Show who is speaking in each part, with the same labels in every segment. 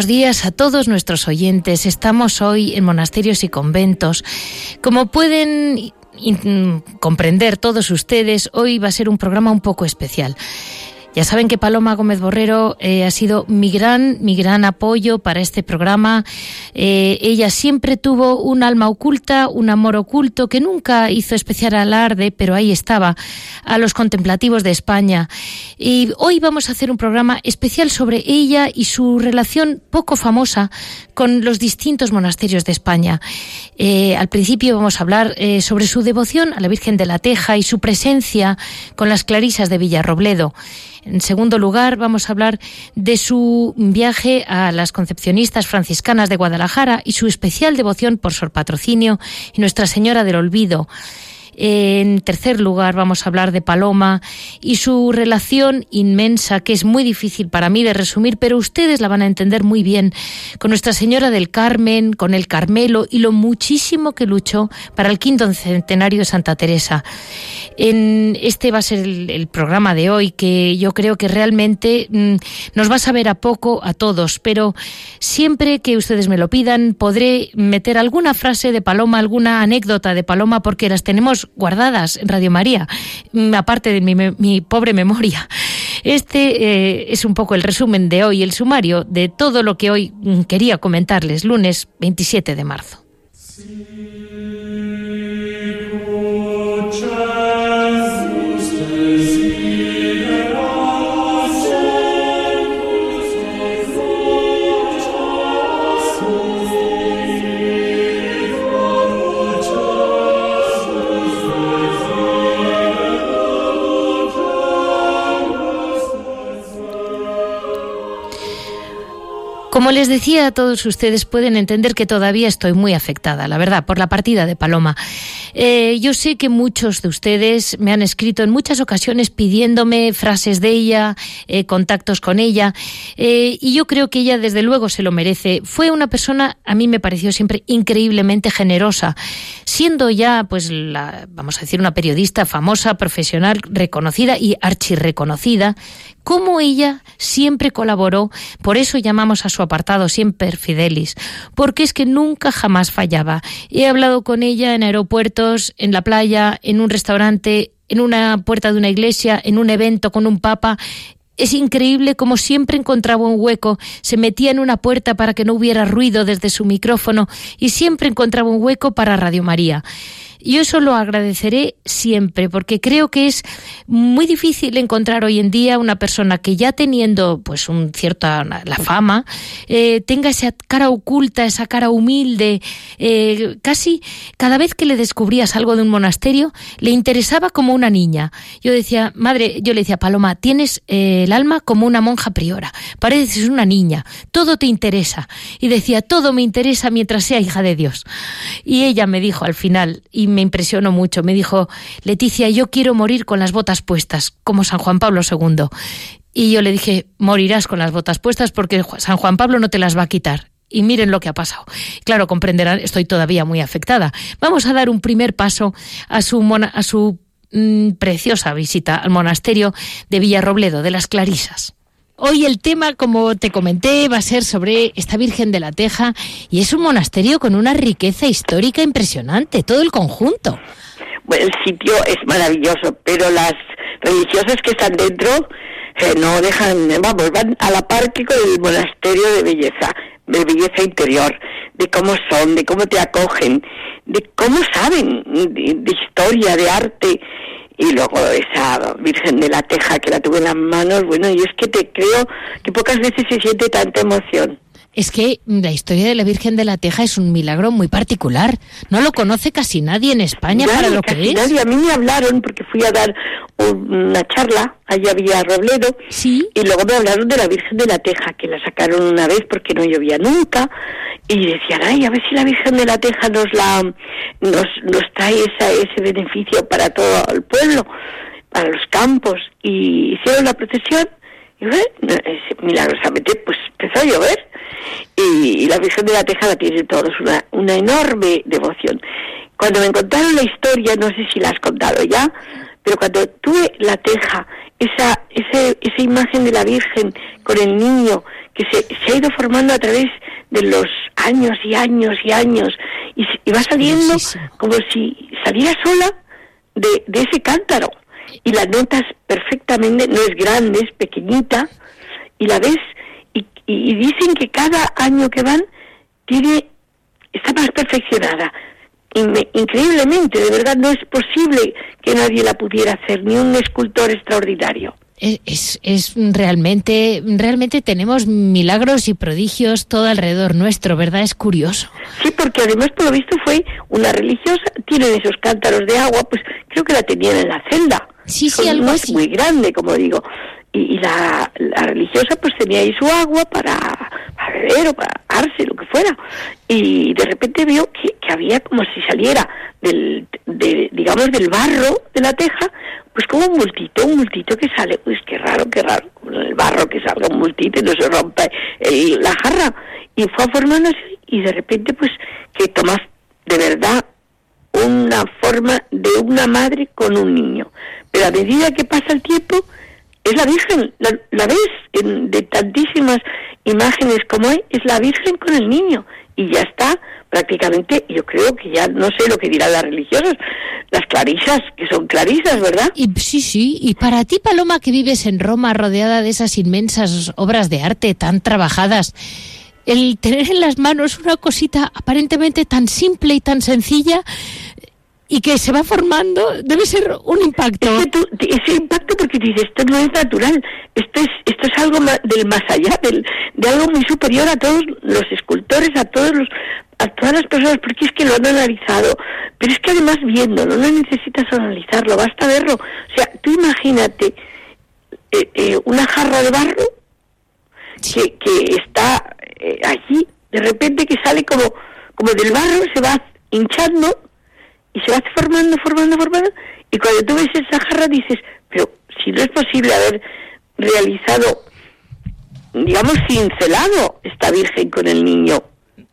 Speaker 1: Buenos días a todos nuestros oyentes. Estamos hoy en monasterios y conventos. Como pueden comprender todos ustedes, hoy va a ser un programa un poco especial. Ya saben que Paloma Gómez Borrero eh, ha sido mi gran, mi gran apoyo para este programa. Eh, ella siempre tuvo un alma oculta, un amor oculto que nunca hizo especial alarde, pero ahí estaba, a los contemplativos de España. Y hoy vamos a hacer un programa especial sobre ella y su relación poco famosa con los distintos monasterios de España. Eh, al principio vamos a hablar sobre su devoción a la Virgen de la Teja y su presencia con las clarisas de Villarrobledo. En segundo lugar, vamos a hablar de su viaje a las concepcionistas franciscanas de Guadalajara y su especial devoción por Sor Patrocinio y Nuestra Señora del Olvido. En tercer lugar, vamos a hablar de Paloma y su relación inmensa, que es muy difícil para mí de resumir, pero ustedes la van a entender muy bien, con Nuestra Señora del Carmen, con el Carmelo y lo muchísimo que luchó para el quinto centenario de Santa Teresa. En este va a ser el, programa de hoy, que yo creo que realmente mm, nos va a saber a poco a todos, pero siempre que ustedes me lo pidan, podré meter alguna frase de Paloma, alguna anécdota de Paloma, porque las tenemos guardadas Radio María, mm, aparte de mi, pobre memoria. Este eh, es un poco el resumen de hoy, el sumario de todo lo que hoy mm, quería comentarles, lunes 27 de marzo. Como les decía a todos ustedes, pueden entender que todavía estoy muy afectada, la verdad, por la partida de Paloma. Eh, yo sé que muchos de ustedes me han escrito en muchas ocasiones pidiéndome frases de ella, eh, contactos con ella, eh, y yo creo que ella desde luego se lo merece. Fue una persona, a mí me pareció siempre increíblemente generosa, siendo ya, pues, la, vamos a decir, una periodista famosa, profesional, reconocida y archirreconocida, como ella siempre colaboró, por eso llamamos a su apartado siempre Fidelis, porque es que nunca jamás fallaba. He hablado con ella en aeropuertos, en la playa, en un restaurante, en una puerta de una iglesia, en un evento con un papa. Es increíble como siempre encontraba un hueco, se metía en una puerta para que no hubiera ruido desde su micrófono y siempre encontraba un hueco para Radio María. Yo eso lo agradeceré siempre, porque creo que es muy difícil encontrar hoy en día una persona que ya teniendo pues un cierta la fama eh, tenga esa cara oculta, esa cara humilde, eh, casi cada vez que le descubrías algo de un monasterio le interesaba como una niña. Yo decía, madre, yo le decía, Paloma, tienes eh, el alma como una monja priora, pareces una niña, todo te interesa. Y decía, todo me interesa mientras sea hija de Dios. Y ella me dijo al final, me impresionó mucho. Me dijo, Leticia, yo quiero morir con las botas puestas, como San Juan Pablo II. Y yo le dije, morirás con las botas puestas porque San Juan Pablo no te las va a quitar. Y miren lo que ha pasado. Claro, comprenderán, estoy todavía muy afectada. Vamos a dar un primer paso a su, a su mm, preciosa visita al monasterio de Villarrobledo, de las Clarisas. Hoy el tema, como te comenté, va a ser sobre esta Virgen de la Teja y es un monasterio con una riqueza histórica impresionante, todo el conjunto.
Speaker 2: Bueno, el sitio es maravilloso, pero las religiosas que están dentro eh, no dejan, vamos, van a la par que con el monasterio de belleza. de belleza interior, de cómo son, de cómo te acogen, de cómo saben de, historia, de arte. Y luego esa Virgen de la Teja que la tuve en las manos, bueno, y es que te creo que pocas veces se siente tanta emoción.
Speaker 1: Es que la historia de la Virgen de la Teja es un milagro muy particular. No lo conoce casi nadie en España para lo que es.
Speaker 2: Nadie. A mí me hablaron porque fui a dar una charla, allí había Robledo,
Speaker 1: ¿Sí?
Speaker 2: y luego me hablaron de la Virgen de la Teja, que la sacaron una vez porque no llovía nunca, y decían, ay, a ver si la Virgen de la Teja nos la nos, nos trae esa, ese beneficio para todo el pueblo, para los campos, y hicieron la procesión, milagrosamente pues empezó a llover, y, la Virgen de la Teja la tiene todos una, una enorme devoción. Cuando me contaron la historia, no sé si la has contado ya, pero cuando tuve la teja, esa, esa, esa imagen de la Virgen con el niño que se, se ha ido formando a través de los años y años y años y, va saliendo como si saliera sola de, de ese cántaro y la notas perfectamente, no es grande, es pequeñita y la ves y, dicen que cada año que van tiene está más perfeccionada. increíblemente, de verdad no es posible que nadie la pudiera hacer, ni un escultor extraordinario.
Speaker 1: Es, es, realmente, realmente tenemos milagros y prodigios todo alrededor nuestro, ¿verdad? Es curioso.
Speaker 2: Sí, porque además por lo visto fue una religiosa, tienen esos cántaros de agua, pues creo que la tenían en la celda.
Speaker 1: Sí, sí, algo así.
Speaker 2: muy grande, como digo y, la, la, religiosa pues tenía ahí su agua para, para, beber o para darse, lo que fuera. Y de repente vio que, que había como si saliera del, de, digamos, del barro de la teja, pues como un multito, un multito que sale, pues qué raro, qué raro, el barro que salga un multito y no se rompe la jarra. Y fue formándose y de repente pues que tomas de verdad una forma de una madre con un niño. Pero a medida que pasa el tiempo, es la Virgen, la, ves en, de tantísimas imágenes como hay, es la Virgen con el niño y ya está prácticamente, yo creo que ya no sé lo que dirán las religiosas, las clarisas, que son clarisas, ¿verdad?
Speaker 1: Y, sí, sí, y para ti, Paloma, que vives en Roma rodeada de esas inmensas obras de arte tan trabajadas, el tener en las manos una cosita aparentemente tan simple y tan sencilla, y que se va formando, debe ser un impacto.
Speaker 2: Es ese impacto porque dices, esto no es natural, esto es, esto es algo del más allá, del, de algo muy superior a todos los escultores, a todos los a todas las personas, porque es que lo han analizado, pero es que además viéndolo, no necesitas analizarlo, basta verlo. O sea, tú imagínate eh, eh, una jarra de barro que, que está eh, allí, de repente que sale como, como del barro, se va hinchando y se va formando, formando, formando, y cuando tú ves esa jarra dices, pero si no es posible haber realizado, digamos, cincelado esta Virgen con el niño.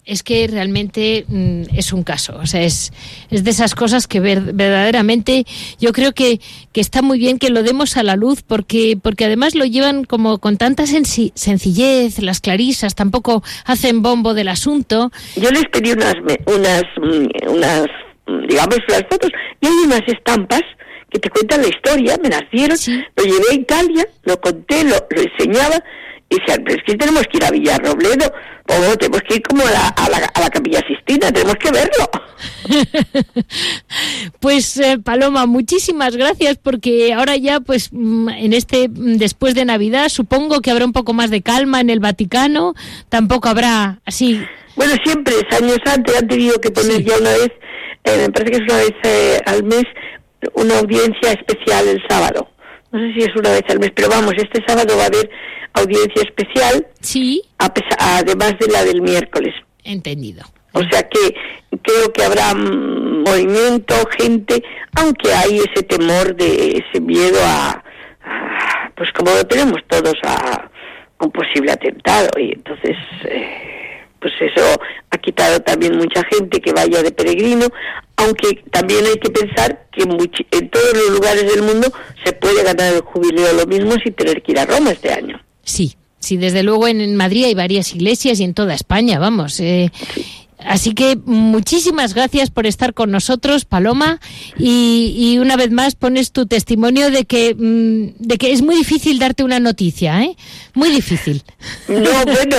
Speaker 1: Es que realmente mm, es un caso, o sea, es, es de esas cosas que verdaderamente yo creo que, que, está muy bien que lo demos a la luz porque, porque además lo llevan como con tanta sencillez, las clarisas tampoco hacen bombo del asunto.
Speaker 2: Yo les pedí unas, unas, mm, unas digamos, las fotos. Y hay unas estampas que te cuentan la historia, me las dieron, lo llevé a Italia, lo conté, lo, lo enseñaba, y decían, pero es que tenemos que ir a Villarrobledo, o tenemos que ir como a la, a la, a la Capilla Sistina, tenemos que verlo.
Speaker 1: pues eh, Paloma, muchísimas gracias porque ahora ya pues mm, en este mm, después de Navidad supongo que habrá un poco más de calma en el Vaticano, tampoco habrá así.
Speaker 2: Bueno, siempre, años antes han tenido que poner ya una vez eh, me parece que es una vez eh, al mes una audiencia especial el sábado. No sé si es una vez al mes, pero vamos, este sábado va a haber audiencia especial.
Speaker 1: Sí.
Speaker 2: además de la del miércoles.
Speaker 1: Entendido.
Speaker 2: O sea que creo que habrá movimiento, gente, aunque hay ese temor de ese miedo a, pues como lo tenemos todos, a un posible atentado. Y entonces, eh, pues eso ha quitado también mucha gente que vaya de peregrino, aunque también hay que pensar que en todos los lugares del mundo se puede ganar el jubileo lo mismo sin tener que ir a Roma este año.
Speaker 1: Sí, sí, desde luego en Madrid hay varias iglesias y en toda España, vamos. Eh, Así que muchísimas gracias por estar con nosotros, Paloma, y, una vez más pones tu testimonio de que, mm, de que es muy difícil darte una noticia, ¿eh? Muy difícil.
Speaker 2: No, bueno,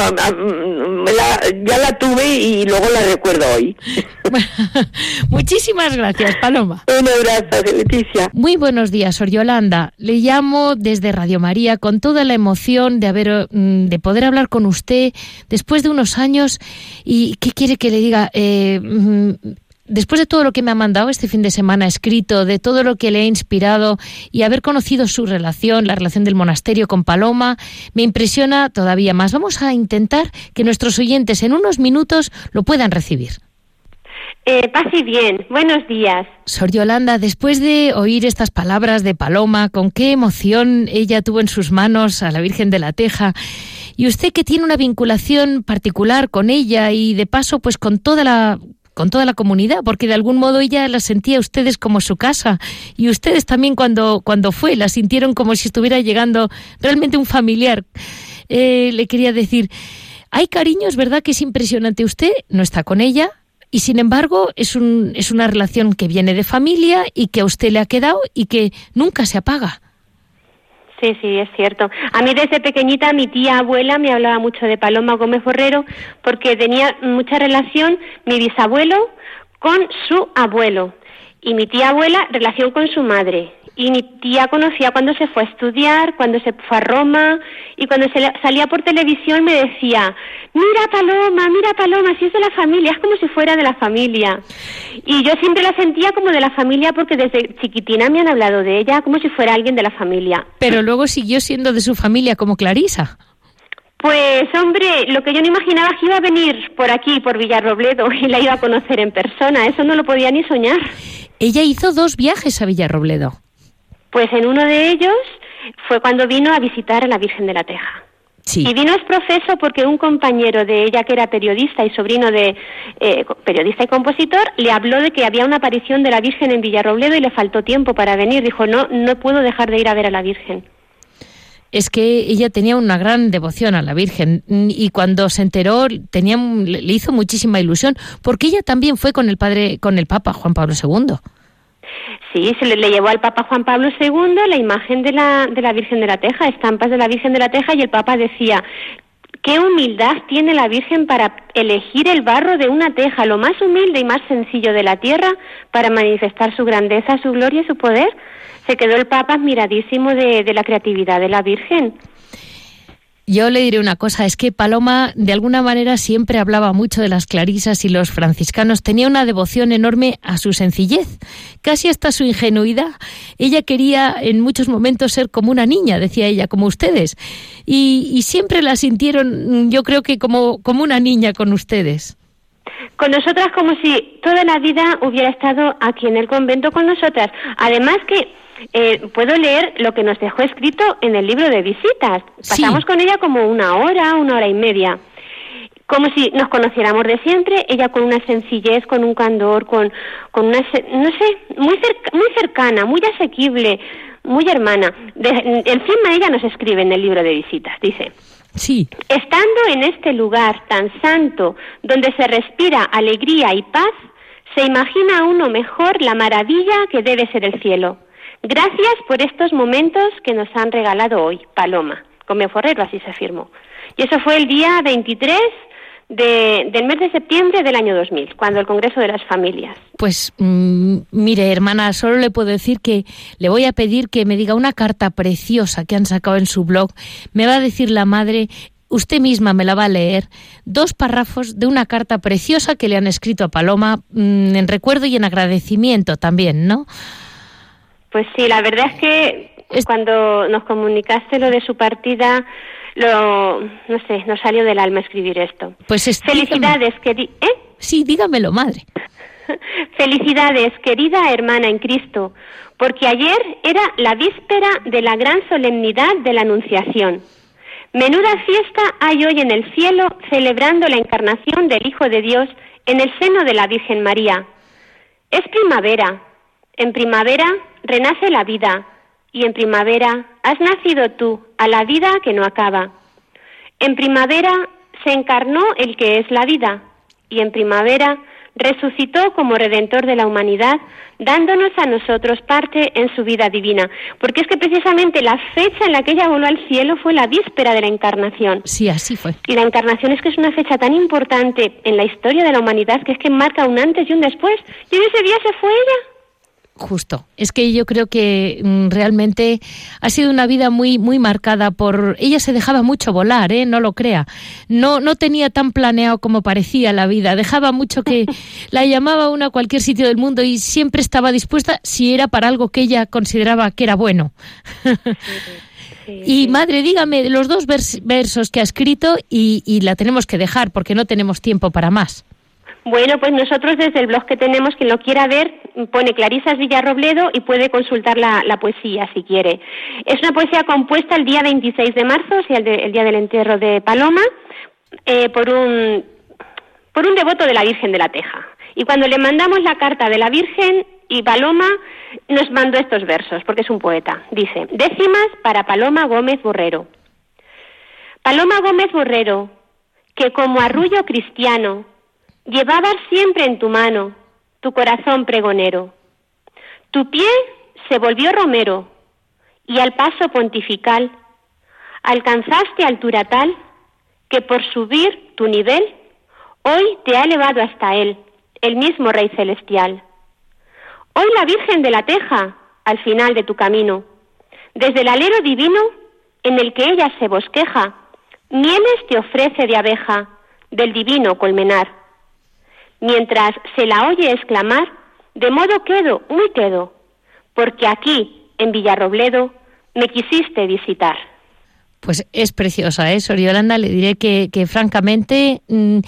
Speaker 2: ya la tuve y luego la recuerdo hoy.
Speaker 1: muchísimas gracias, Paloma.
Speaker 2: Un abrazo, Leticia.
Speaker 1: Muy buenos días, Sor Yolanda. Le llamo desde Radio María con toda la emoción de haber, mm, de poder hablar con usted después de unos años y qué quiere que le diga. Eh, mm, después de todo lo que me ha mandado este fin de semana escrito, de todo lo que le ha inspirado y haber conocido su relación, la relación del monasterio con Paloma, me impresiona todavía más. Vamos a intentar que nuestros oyentes en unos minutos lo puedan recibir.
Speaker 3: Eh, pase bien, buenos días.
Speaker 1: Sor Yolanda, después de oír estas palabras de Paloma, con qué emoción ella tuvo en sus manos a la Virgen de la Teja, y usted que tiene una vinculación particular con ella y de paso pues con toda la con toda la comunidad, porque de algún modo ella la sentía a ustedes como su casa y ustedes también cuando, cuando fue la sintieron como si estuviera llegando realmente un familiar. Eh, le quería decir, hay cariños, ¿verdad? Que es impresionante. Usted no está con ella y sin embargo es, un, es una relación que viene de familia y que a usted le ha quedado y que nunca se apaga.
Speaker 3: Sí, sí, es cierto. A mí desde pequeñita mi tía abuela me hablaba mucho de Paloma Gómez Forrero porque tenía mucha relación mi bisabuelo con su abuelo y mi tía abuela relación con su madre y mi tía conocía cuando se fue a estudiar, cuando se fue a Roma y cuando se salía por televisión me decía, mira Paloma, mira Paloma, si es de la familia, es como si fuera de la familia. Y yo siempre la sentía como de la familia porque desde chiquitina me han hablado de ella como si fuera alguien de la familia.
Speaker 1: Pero luego siguió siendo de su familia como Clarisa.
Speaker 3: Pues hombre, lo que yo no imaginaba es que iba a venir por aquí, por Villarrobledo, y la iba a conocer en persona, eso no lo podía ni soñar.
Speaker 1: Ella hizo dos viajes a Villarrobledo.
Speaker 3: Pues en uno de ellos fue cuando vino a visitar a la Virgen de la Teja. Y vino es profeso porque un compañero de ella, que era periodista y sobrino de eh, periodista y compositor, le habló de que había una aparición de la Virgen en Villarrobledo y le faltó tiempo para venir. Dijo, no, no puedo dejar de ir a ver a la Virgen.
Speaker 1: Es que ella tenía una gran devoción a la Virgen y cuando se enteró tenía, le hizo muchísima ilusión porque ella también fue con el padre, con el Papa Juan Pablo II.
Speaker 3: Sí, se le, llevó al Papa Juan Pablo II la imagen de la, de la Virgen de la Teja, estampas de la Virgen de la Teja, y el Papa decía, qué humildad tiene la Virgen para elegir el barro de una teja, lo más humilde y más sencillo de la tierra, para manifestar su grandeza, su gloria y su poder. Se quedó el Papa admiradísimo de, de la creatividad de la Virgen.
Speaker 1: Yo le diré una cosa, es que Paloma de alguna manera siempre hablaba mucho de las clarisas y los franciscanos, tenía una devoción enorme a su sencillez, casi hasta su ingenuidad. Ella quería en muchos momentos ser como una niña, decía ella, como ustedes, y, siempre la sintieron, yo creo que como, como una niña con ustedes.
Speaker 3: Con nosotras como si toda la vida hubiera estado aquí en el convento con nosotras. Además que eh, puedo leer lo que nos dejó escrito en el libro de visitas. Pasamos con ella como una hora, una hora y media. Como si nos conociéramos de siempre, ella con una sencillez, con un candor, con, con una, no sé, muy, muy cercana, muy asequible, muy hermana. encima ella nos escribe en el libro de visitas, dice.
Speaker 1: Sí.
Speaker 3: Estando en este lugar tan santo, donde se respira alegría y paz, se imagina uno mejor la maravilla que debe ser el cielo. Gracias por estos momentos que nos han regalado hoy, Paloma. Come Forrero, así se afirmó. Y eso fue el día 23 del mes de septiembre del año 2000, cuando el Congreso de las Familias.
Speaker 1: Pues mm, mire, hermana, solo le puedo decir que le voy a pedir que me diga una carta preciosa que han sacado en su blog. Me va a decir la madre, usted misma me la va a leer, dos párrafos de una carta preciosa que le han escrito a Paloma mm, en recuerdo y en agradecimiento también, ¿no?
Speaker 3: Pues sí, la verdad es que cuando nos comunicaste lo de su partida, lo, no sé, nos salió del alma escribir esto.
Speaker 1: Pues
Speaker 3: Felicidades, querida. ¿eh?
Speaker 1: Sí, dígamelo, madre.
Speaker 3: Felicidades, querida hermana en Cristo, porque ayer era la víspera de la gran solemnidad de la Anunciación. Menuda fiesta hay hoy en el cielo celebrando la encarnación del Hijo de Dios en el seno de la Virgen María. Es primavera. En primavera renace la vida, y en primavera has nacido tú a la vida que no acaba. En primavera se encarnó el que es la vida, y en primavera resucitó como redentor de la humanidad, dándonos a nosotros parte en su vida divina. Porque es que precisamente la fecha en la que ella voló al cielo fue la víspera de la encarnación.
Speaker 1: Sí, así fue.
Speaker 3: Y la encarnación es que es una fecha tan importante en la historia de la humanidad que es que marca un antes y un después. Y en ese día se fue ella.
Speaker 1: Justo. Es que yo creo que mm, realmente ha sido una vida muy muy marcada por ella se dejaba mucho volar, ¿eh? No lo crea. No no tenía tan planeado como parecía la vida. Dejaba mucho que la llamaba una a cualquier sitio del mundo y siempre estaba dispuesta si era para algo que ella consideraba que era bueno. y madre, dígame los dos versos que ha escrito y, y la tenemos que dejar porque no tenemos tiempo para más.
Speaker 3: Bueno, pues nosotros desde el blog que tenemos, quien lo quiera ver, pone Clarisas Villarrobledo y puede consultar la, poesía si quiere. Es una poesía compuesta el día 26 de marzo, o sea, el, día del entierro de Paloma, eh, por, un, por un devoto de la Virgen de la Teja. Y cuando le mandamos la carta de la Virgen y Paloma, nos mandó estos versos, porque es un poeta. Dice, décimas para Paloma Gómez Burrero. Paloma Gómez Burrero, que como arrullo cristiano, Llevabas siempre en tu mano tu corazón pregonero. Tu pie se volvió romero y al paso pontifical alcanzaste altura tal que por subir tu nivel hoy te ha elevado hasta él, el mismo Rey Celestial. Hoy la Virgen de la Teja, al final de tu camino, desde el alero divino en el que ella se bosqueja, mieles te ofrece de abeja del divino colmenar mientras se la oye exclamar, de modo quedo, muy quedo, porque aquí, en Villarrobledo, me quisiste visitar.
Speaker 1: Pues es preciosa, ¿eh? Soriolanda, le diré que, que francamente mm,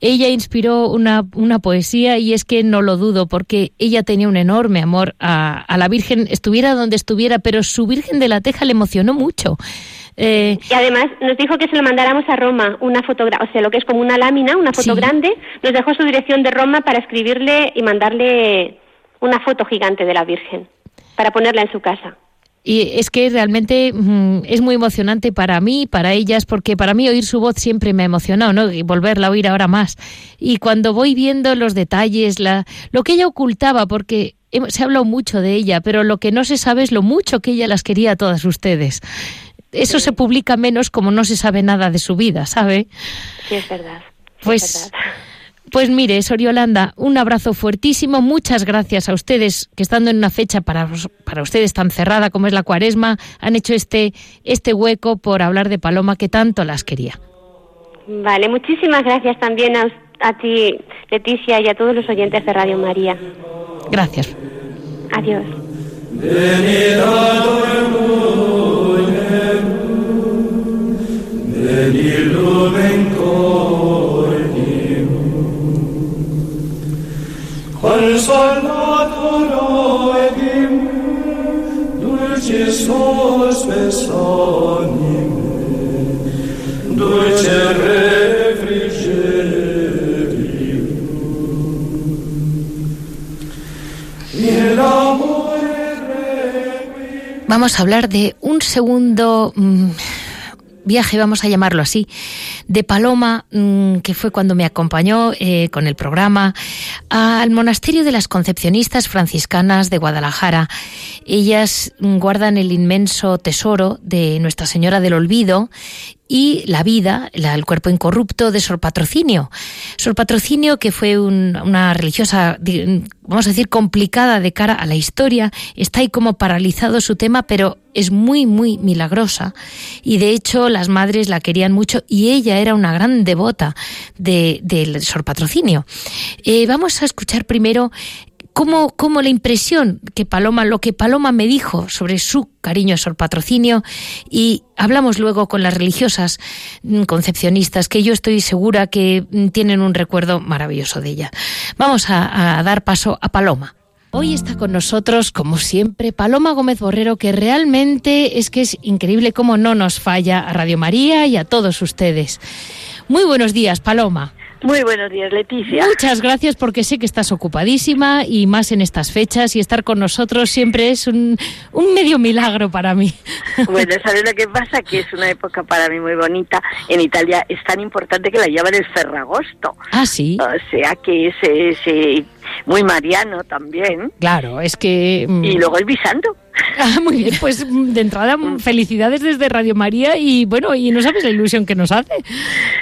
Speaker 1: ella inspiró una, una, poesía y es que no lo dudo porque ella tenía un enorme amor a, a la Virgen, estuviera donde estuviera, pero su Virgen de la Teja le emocionó mucho.
Speaker 3: Eh, y además nos dijo que se lo mandáramos a Roma, una fotografía, o sea, lo que es como una lámina, una foto grande, nos dejó su dirección de Roma para escribirle y mandarle una foto gigante de la Virgen, para ponerla en su casa.
Speaker 1: Y es que realmente mm, es muy emocionante para mí, para ellas, porque para mí oír su voz siempre me ha emocionado, ¿no? Y volverla a oír ahora más. Y cuando voy viendo los detalles, la, lo que ella ocultaba, porque se ha hablado mucho de ella, pero lo que no se sabe es lo mucho que ella las quería a todas ustedes eso se publica menos como no se sabe nada de su vida, ¿sabe?
Speaker 3: Sí, es verdad.
Speaker 1: Pues, pues mire, Soriolanda, un abrazo fuertísimo. Muchas gracias a ustedes que estando en una fecha para, para ustedes tan cerrada como es la cuaresma, han hecho este, este hueco por hablar de Paloma que tanto las quería.
Speaker 3: Vale, muchísimas gracias también a, a ti, Leticia, y a todos los oyentes de Radio María.
Speaker 1: Gracias.
Speaker 3: Adiós.
Speaker 1: Vamos a hablar de un segundo mm, viaje, vamos a llamarlo así, de Paloma, mm, que fue cuando me acompañó eh, con el programa, al monasterio de las Concepcionistas Franciscanas de Guadalajara. Ellas mm, guardan el inmenso tesoro de Nuestra Señora del Olvido y la vida, el cuerpo incorrupto de Sor Patrocinio. Sor Patrocinio, que fue una religiosa, vamos a decir, complicada de cara a la historia, está ahí como paralizado su tema, pero es muy, muy milagrosa. Y de hecho, las madres la querían mucho y ella era una gran devota de Sor Patrocinio. Eh, vamos a escuchar primero cómo, cómo la impresión que Paloma, lo que Paloma me dijo sobre su cariño a Sor Patrocinio y hablamos luego con las religiosas mm, concepcionistas que yo estoy segura que mm, tienen un recuerdo maravilloso de ella. Vamos a, a dar paso a Paloma. Hoy está con nosotros, como siempre, Paloma Gómez Borrero, que realmente es que es increíble cómo no nos falla a Radio María y a todos ustedes. Muy buenos días, Paloma.
Speaker 2: Muy buenos días, Leticia.
Speaker 1: Muchas gracias porque sé que estás ocupadísima y más en estas fechas y estar con nosotros siempre es un, un medio milagro para mí.
Speaker 2: Bueno, ¿sabes lo que pasa? Que es una época para mí muy bonita. En Italia es tan importante que la llaman el Ferragosto.
Speaker 1: Ah, sí.
Speaker 2: O sea que es, es muy mariano también.
Speaker 1: Claro, es que...
Speaker 2: mm, Y luego el Bisanto.
Speaker 1: Ah, muy bien, pues mm, de entrada mm, felicidades desde Radio María y bueno, y no sabes la ilusión que nos hace.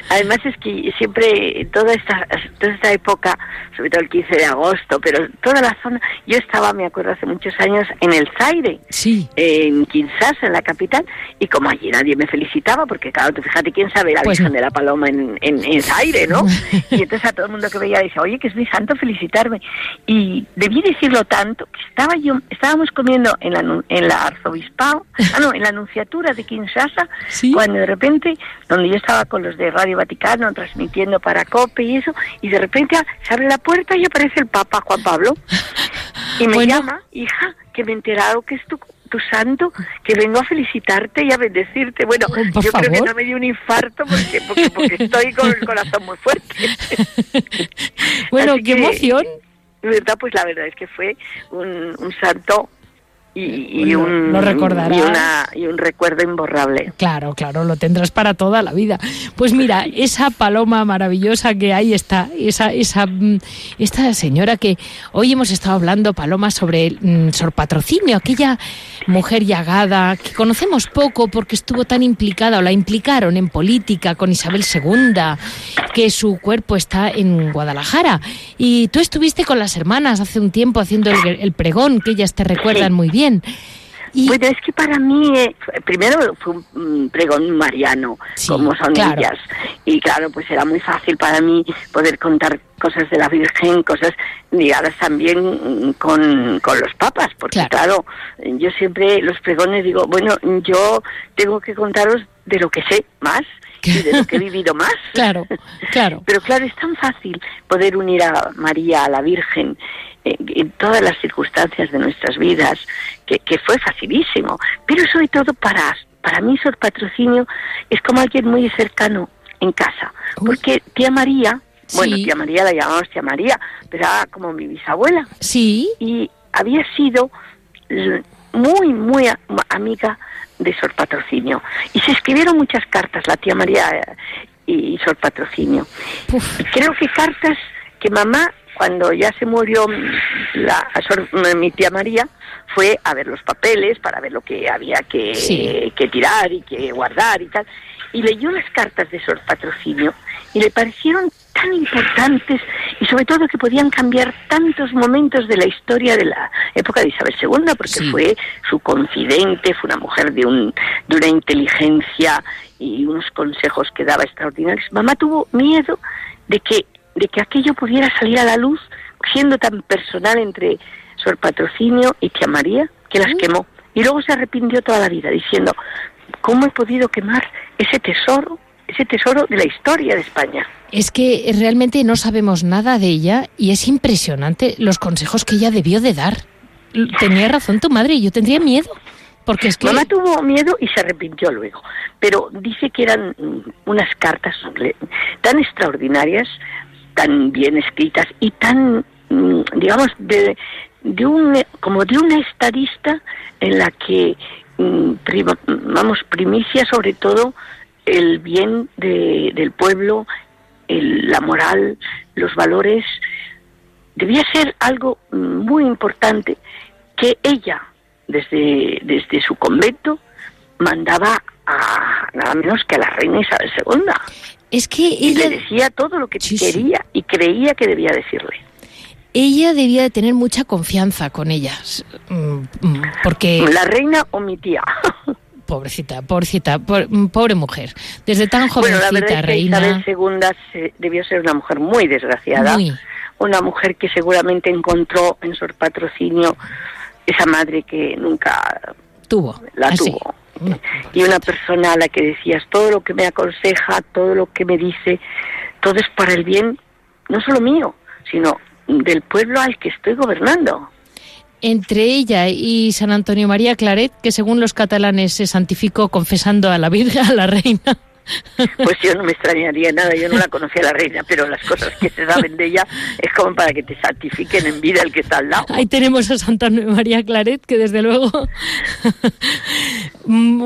Speaker 2: Además es que siempre toda esta toda esta época, sobre todo el 15 de agosto, pero toda la zona, yo estaba, me acuerdo hace muchos años en el Zaire,
Speaker 1: sí.
Speaker 2: en Kinshasa, en la capital, y como allí nadie me felicitaba, porque claro, tú fíjate quién sabe la
Speaker 1: Pues
Speaker 2: Virgen
Speaker 1: no.
Speaker 2: de la Paloma en, en, en Zaire, ¿no? y entonces a todo el mundo que veía decía, oye, que es mi santo felicitarme. Y debí decirlo tanto que estaba yo, estábamos comiendo en la, en la arzobispado, ah no, en la anunciatura de Kinshasa,
Speaker 1: Sí.
Speaker 2: cuando de repente, donde yo estaba con los de Radio Vaticano transmitiendo para COPE y eso, y de repente ah, se abre la puerta y aparece el Papa Juan Pablo y me
Speaker 1: Bueno.
Speaker 2: llama, hija, que me he enterado que es tu, tu santo, que vengo a felicitarte y a bendecirte. Bueno,
Speaker 1: Oh,
Speaker 2: yo creo que no me dio un infarto porque, porque, porque estoy con el corazón muy fuerte.
Speaker 1: Bueno,
Speaker 2: Así
Speaker 1: qué
Speaker 2: que,
Speaker 1: emoción.
Speaker 2: verdad, pues la verdad es que fue un, un santo y, y
Speaker 1: Lo-
Speaker 2: un,
Speaker 1: lo recordarás.
Speaker 2: y, una, y un recuerdo imborrable.
Speaker 1: Claro, claro, lo tendrás para toda la vida. Pues mira, esa paloma maravillosa que ahí está, esa, esa, mm, esta señora que hoy hemos estado hablando, Paloma, sobre mm, Sor Patrocinio, aquella mujer llagada que conocemos poco porque estuvo tan implicada o la implicaron en política con Isabel II, que su cuerpo está en Guadalajara. Y tú estuviste con las hermanas hace un tiempo haciendo el, el pregón, que ellas te recuerdan muy bien. Y,
Speaker 2: Bueno, es que para mí, eh, primero fue un pregón mariano,
Speaker 1: Sí,
Speaker 2: como son
Speaker 1: claro.
Speaker 2: ellas. Y claro, pues era muy fácil para mí poder contar cosas de la Virgen, cosas ligadas también mm, con, con los papas, porque
Speaker 1: Claro.
Speaker 2: claro. yo siempre los pregones digo, bueno, yo tengo que contaros de lo que sé más y de lo que he vivido más.
Speaker 1: Claro, claro.
Speaker 2: Pero claro, es tan fácil poder unir a María, a la Virgen, en todas las circunstancias de nuestras vidas, que, que fue facilísimo. Pero sobre todo para, para mí, Sor Patrocinio es como alguien muy cercano en casa. Porque tía María, bueno,
Speaker 1: Sí.
Speaker 2: tía María la llamamos tía María, pero era como mi bisabuela.
Speaker 1: Sí,
Speaker 2: Y había sido muy, muy amiga de Sor Patrocinio. Y se escribieron muchas cartas, la tía María eh, y Sor Patrocinio. Creo que cartas que mamá, cuando ya se murió la, mm, mi tía María, fue a ver los papeles para ver lo que había que,
Speaker 1: Sí.
Speaker 2: que tirar y que guardar y tal. Y leyó las cartas de Sor Patrocinio y le parecieron tan importantes y sobre todo que podían cambiar tantos momentos de la historia de la época de Isabel II, porque
Speaker 1: Sí.
Speaker 2: fue su confidente, fue una mujer de, un, de una inteligencia y unos consejos que daba extraordinarios. Mamá tuvo miedo de que, de que aquello pudiera salir a la luz, siendo tan personal entre Sor Patrocinio y Tía María, que las quemó. Y luego se arrepintió toda la vida, diciendo, ¿cómo he podido quemar ese tesoro, ese tesoro de la historia de España?
Speaker 1: Es que realmente no sabemos nada de ella y es impresionante los consejos que ella debió de dar. Tenía razón tu madre, yo tendría miedo. Porque es que...
Speaker 2: Mamá tuvo miedo y se arrepintió luego, pero dice que eran mm, unas cartas tan extraordinarias, tan bien escritas y tan, mm, digamos, de, de un, como de una estadista en la que, mm, vamos, primicia sobre todo el bien de- del pueblo, el- la moral, los valores, debía ser algo mm, muy importante que ella, desde, desde su convento, mandaba a nada menos que a la reina Isabel II.
Speaker 1: Es que
Speaker 2: Y
Speaker 1: ella,
Speaker 2: le decía todo lo que
Speaker 1: Sí, sí.
Speaker 2: quería y creía que debía decirle.
Speaker 1: ella debía de tener mucha confianza con ellas. Mm, mm, Porque,
Speaker 2: La reina o mi tía.
Speaker 1: pobrecita, pobrecita, mm, pobre mujer. Desde tan
Speaker 2: bueno, la
Speaker 1: jovencita,
Speaker 2: verdad es que
Speaker 1: reina.
Speaker 2: Isabel II debió ser una mujer muy desgraciada.
Speaker 1: Muy.
Speaker 2: Una mujer que seguramente encontró en su patrocinio esa madre que nunca
Speaker 1: Tuvo.
Speaker 2: la
Speaker 1: así.
Speaker 2: tuvo. Y una persona a la que decías, todo lo que me aconseja, todo lo que me dice, todo es para el bien, no solo mío, sino del pueblo al que estoy gobernando.
Speaker 1: Entre ella y San Antonio María Claret, que según los catalanes se santificó confesando a la Virgen, a la Reina,
Speaker 2: Pues yo no me extrañaría nada, yo no la conocía la reina, pero las cosas que se saben de ella es como para que te santifiquen en vida el que está al lado.
Speaker 1: Ahí tenemos a Santa María Claret, que desde luego...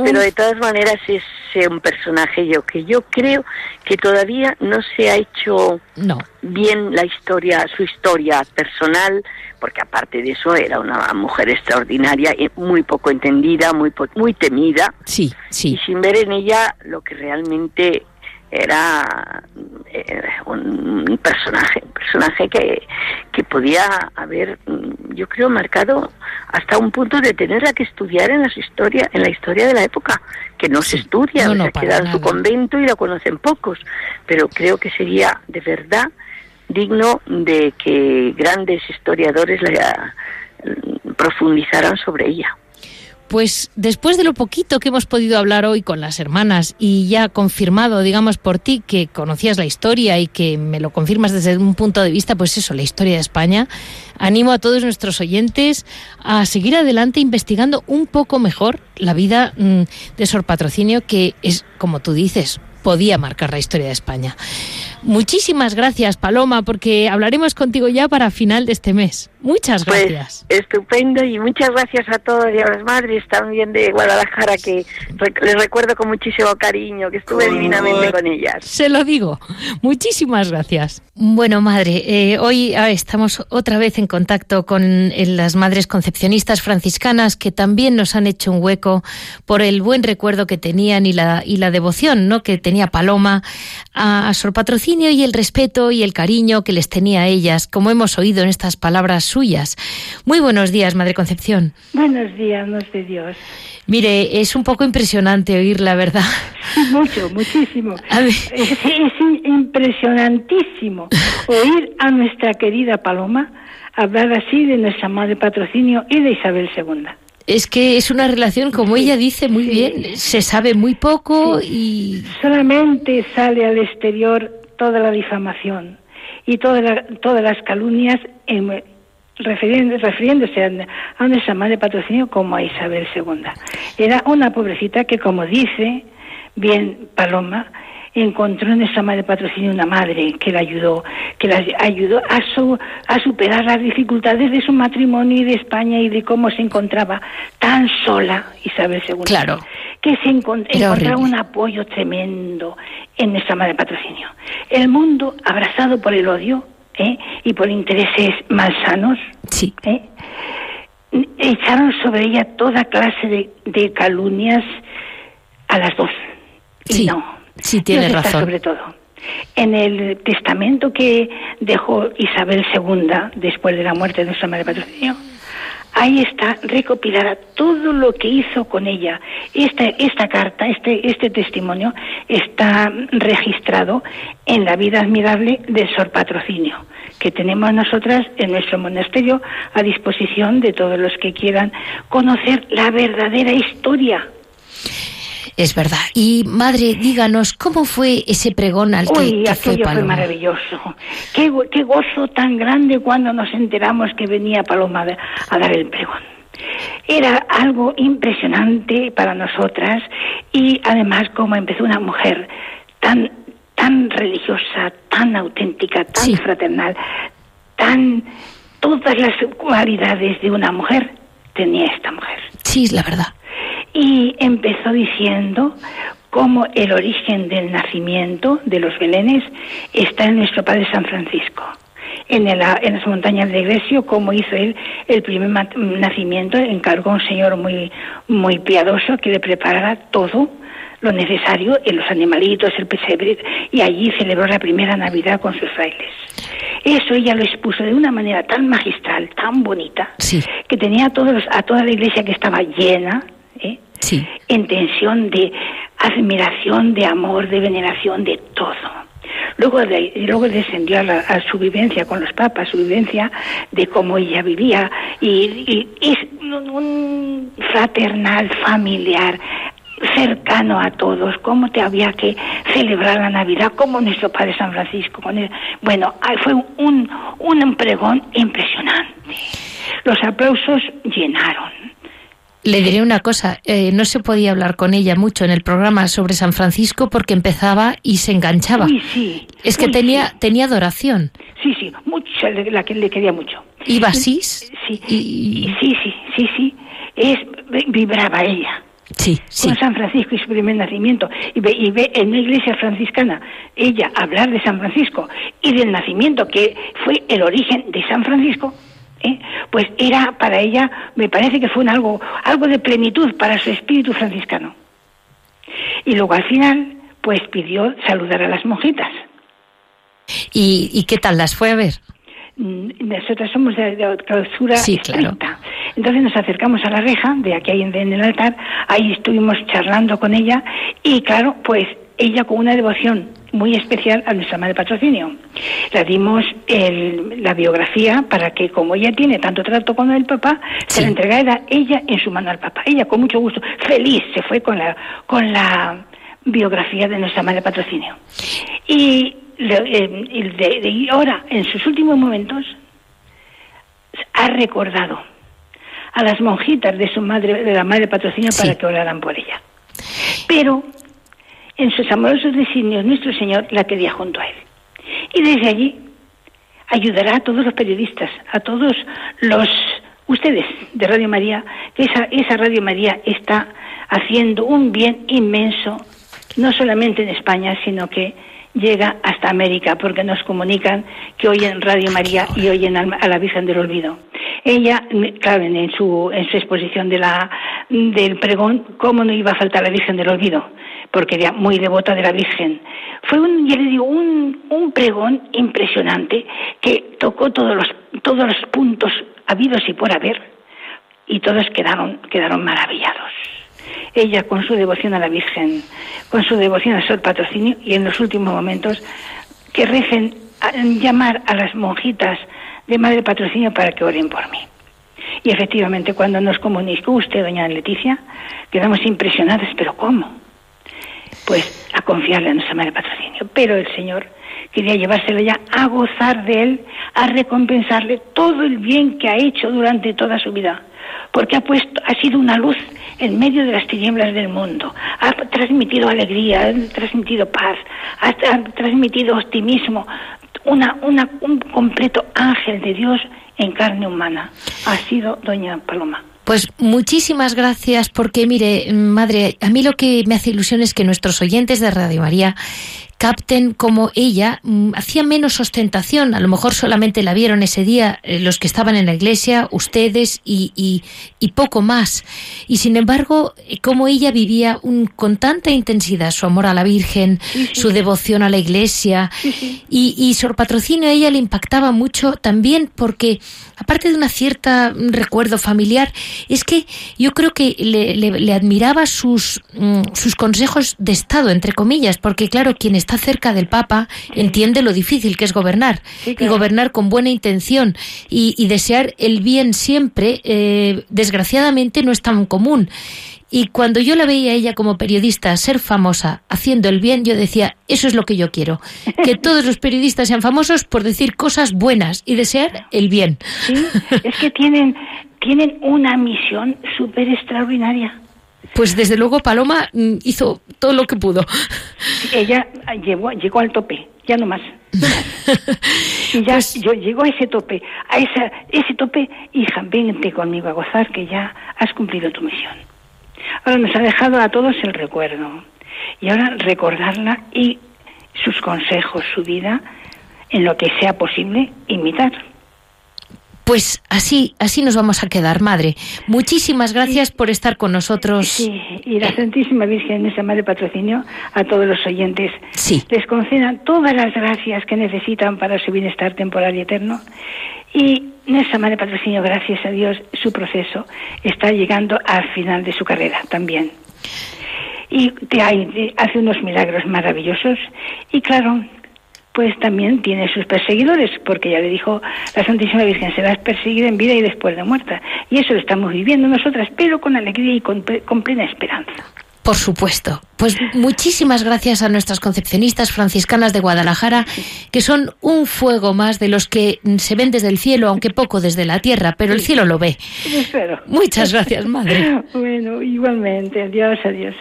Speaker 2: pero de todas maneras es un personaje yo que yo creo que todavía no se ha hecho bien la historia, su historia personal, porque aparte de eso era una mujer extraordinaria, muy poco entendida, muy muy temida.
Speaker 1: Sí, sí.
Speaker 2: Y sin ver en ella lo que realmente era eh, un personaje, un personaje que, que podía haber, mm, yo creo, marcado hasta un punto de tenerla que estudiar en las historias, en la historia de la época, que no se estudia, no, queda en su convento y la conocen pocos, pero creo que sería de verdad digno de que grandes historiadores la, mm, profundizaran sobre ella.
Speaker 1: Pues después de lo poquito que hemos podido hablar hoy con las hermanas y ya confirmado, digamos, por ti que conocías la historia y que me lo confirmas desde un punto de vista, pues eso, la historia de España, animo a todos nuestros oyentes a seguir adelante investigando un poco mejor la vida mm, de Sor Patrocinio, que es, como tú dices, podía marcar la historia de España. Muchísimas gracias, Paloma, porque hablaremos contigo ya para final de este mes. Muchas pues, gracias.
Speaker 2: estupendo y muchas gracias a todos y a las madres también de Guadalajara que les recuerdo con muchísimo cariño, que estuve divinamente con ellas.
Speaker 1: Se lo digo. Muchísimas gracias. Bueno, madre, eh, hoy ah, estamos otra vez en contacto con eh, las madres concepcionistas franciscanas que también nos han hecho un hueco por el buen recuerdo que tenían y la, y la devoción ¿no? que tenía Paloma a, a Sor Patrocinio y el respeto y el cariño que les tenía a ellas, como hemos oído en estas palabras suyas. Muy buenos días, Madre Concepción.
Speaker 4: Buenos días, nos de Dios.
Speaker 1: Mire, es un poco impresionante oír la verdad.
Speaker 4: Mucho, muchísimo. Es, es, impresionantísimo oír a nuestra querida Paloma hablar así de nuestra madre patrocinio y de Isabel II.
Speaker 1: Es que es una relación, como ella dice muy bien, se sabe muy poco y...
Speaker 4: Solamente sale al exterior toda la difamación y todas las calumnias en, refiriéndose a, nuestra madre patrocinio como a Isabel II. Era una pobrecita que, como dice bien Paloma, encontró en esa madre patrocinio una madre que la ayudó, que la ayudó a, su, a superar las dificultades de su matrimonio y de España y de cómo se encontraba tan sola Isabel II.
Speaker 1: Claro.
Speaker 4: Que se encontraba un apoyo tremendo en esa madre patrocinio. El mundo, abrazado por el odio, ¿eh? y por intereses malsanos,
Speaker 1: sí.
Speaker 4: ¿eh? echaron sobre ella toda clase de, calumnias a las dos.
Speaker 1: Sí, no, sí tiene razón.
Speaker 4: Sobre todo. En el testamento que dejó Isabel II después de la muerte de su madre patrocinio, ahí está recopilada todo lo que hizo con ella. Esta, esta carta, este, este testimonio está registrado en la vida admirable de Sor Patrocinio, que tenemos nosotras en nuestro monasterio a disposición de todos los que quieran conocer la verdadera historia
Speaker 1: es verdad. Y madre, díganos, ¿cómo fue ese pregón al que,
Speaker 4: Uy, aquello fue, maravilloso. Qué, gozo tan grande cuando nos enteramos que venía Paloma a dar el pregón. Era algo impresionante para nosotras y además como empezó una mujer tan tan religiosa, tan auténtica, tan fraternal, tan todas las cualidades de una mujer tenía esta mujer.
Speaker 1: Sí, es la verdad
Speaker 4: y empezó diciendo cómo el origen del nacimiento de los belenes está en nuestro Padre San Francisco. En, en las montañas de Grecio, como hizo él el primer nacimiento, encargó a un señor muy, muy piadoso que le preparara todo lo necesario en los animalitos, el pesebre, y allí celebró la primera Navidad con sus frailes. Eso ella lo expuso de una manera tan magistral, tan bonita, que tenía a, todos, a toda la iglesia que estaba llena, ¿eh?
Speaker 1: sí.
Speaker 4: en tensión de admiración, de amor, de veneración, de todo. Luego, de, luego descendió a, su vivencia con los papas, su vivencia de cómo ella vivía, y, es un fraternal, familiar, cercano a todos, cómo te había que celebrar la Navidad, como nuestro Padre San Francisco. Con bueno, fue un, un pregón impresionante. Los aplausos llenaron
Speaker 1: Le diré una cosa, eh, no se podía hablar con ella mucho en el programa sobre San Francisco porque empezaba y se enganchaba.
Speaker 4: Uy, sí.
Speaker 1: Es que
Speaker 4: Uy,
Speaker 1: tenía,
Speaker 4: sí.
Speaker 1: tenía adoración.
Speaker 4: Sí, sí, mucho, la que le quería mucho.
Speaker 1: Iba asís.
Speaker 4: Sí,
Speaker 1: Y-
Speaker 4: y sí, sí, sí, sí. Es, vibraba ella.
Speaker 1: Sí, sí.
Speaker 4: con San Francisco y su primer nacimiento, y ve, y ve en una iglesia franciscana ella hablar de San Francisco y del nacimiento, que fue el origen de San Francisco, ¿eh? pues era para ella, me parece que fue un algo, algo de plenitud para su espíritu franciscano. Y luego al final, pues pidió saludar a las monjitas.
Speaker 1: ¿Y, y qué tal las fue a ver?
Speaker 4: Mm, Nosotras somos de, de clausura
Speaker 1: Sí, claro.
Speaker 4: estricta. Entonces nos acercamos a la reja, de aquí hay en, en el altar, ahí estuvimos charlando con ella y claro, pues ella con una devoción muy especial a nuestra madre patrocinio. Le dimos el- la biografía para que como ella tiene tanto trato con el papá, se la entregara ella en su mano al papá. Ella con mucho gusto, feliz, se fue con la, con la biografía de nuestra madre patrocinio. Y, le- y de, de- y ahora, en sus últimos momentos, ha recordado a las monjitas de su madre, de la madre patrocinio,
Speaker 1: Sí.
Speaker 4: para que oraran por ella. Pero en sus amorosos designios, nuestro Señor la quería junto a él. Y desde allí ayudará a todos los periodistas, a todos los ustedes de Radio María, que esa, esa Radio María está haciendo un bien inmenso, no solamente en España, sino que llega hasta América, porque nos comunican que oyen Radio María y oyen a la Virgen del Olvido. Ella, claro, en su, en su exposición de la, del pregón, ¿cómo no iba a faltar la Virgen del Olvido? Porque era muy devota de la Virgen. Fue un, ya le digo, un, un pregón impresionante que tocó todos los, todos los puntos habidos y por haber y todos quedaron, quedaron maravillados. Ella con su devoción a la Virgen, con su devoción a Sol Patrocinio y en los últimos momentos que recen, llamar a las monjitas de Madre Patrocinio para que oren por mí. Y efectivamente, cuando nos comunicó usted, doña Leticia, quedamos impresionadas, pero ¿cómo? Pues a confiarle a nuestra Madre Patrocinio. Pero el Señor quería llevárselo ya a gozar de Él, a recompensarle todo el bien que ha hecho durante toda su vida. Porque ha, puesto, ha sido una luz en medio de las tinieblas del mundo. Ha transmitido alegría, ha transmitido paz, ha, ha transmitido optimismo. Una, una, un completo ángel de Dios en carne humana. Ha sido Doña Paloma.
Speaker 1: Pues muchísimas gracias porque mire, madre, a mí lo que me hace ilusión es que nuestros oyentes de Radio María capten como ella mm, hacía menos ostentación, a lo mejor solamente la vieron ese día eh, los que estaban en la iglesia, ustedes y, y- y poco más. Y sin embargo, eh, como ella vivía un- con tanta intensidad su amor a la Virgen, su devoción a la iglesia. Y, y Sor Patrocinio a ella le impactaba mucho también porque aparte de una cierta recuerdo familiar, es que yo creo que le, le- le admiraba sus, mm, sus consejos de Estado, entre comillas, porque claro, quien está cerca del Papa entiende lo difícil que es gobernar
Speaker 4: Sí,
Speaker 1: y gobernar con buena intención y, y desear el bien siempre, eh, desgraciadamente no es tan común. Y cuando yo la veía a ella como periodista ser famosa haciendo el bien, yo decía, eso es lo que yo quiero. Que todos los periodistas sean famosos por decir cosas buenas y desear el bien.
Speaker 4: ¿sí? es que tienen, tienen una misión súper extraordinaria.
Speaker 1: Pues desde luego Paloma mm, hizo todo lo que pudo.
Speaker 4: Ella llegó, llegó al tope, ya no más. Y ya
Speaker 1: Pues-
Speaker 4: yo llegó a ese tope, a esa, ese tope, hija, vente conmigo a gozar que ya has cumplido tu misión. Ahora nos ha dejado a todos el recuerdo. Y ahora recordarla y sus consejos, su vida, en lo que sea posible, imitar.
Speaker 1: Pues así, así nos vamos a quedar, madre. Muchísimas gracias por estar con nosotros.
Speaker 4: Sí, y la Santísima Virgen, nuestra Madre Patrocinio, a todos los oyentes,
Speaker 1: Sí.
Speaker 4: les concedan todas las gracias que necesitan para su bienestar temporal y eterno. Y nuestra Madre Patrocinio, gracias a Dios, su proceso está llegando al final de su carrera también. Y te hace unos milagros maravillosos. Y claro, pues también tiene sus perseguidores, porque ya le dijo la Santísima Virgen, serás perseguida en vida y después de muerta. Y eso lo estamos viviendo nosotras, pero con alegría y con, con plena esperanza.
Speaker 1: Por supuesto. Pues muchísimas gracias a nuestras concepcionistas franciscanas de Guadalajara, que son un fuego más de los que se ven desde el cielo, aunque poco desde la tierra, pero el cielo lo ve.
Speaker 4: Espero.
Speaker 1: Muchas gracias, madre.
Speaker 4: Bueno, igualmente. Adiós, adiós.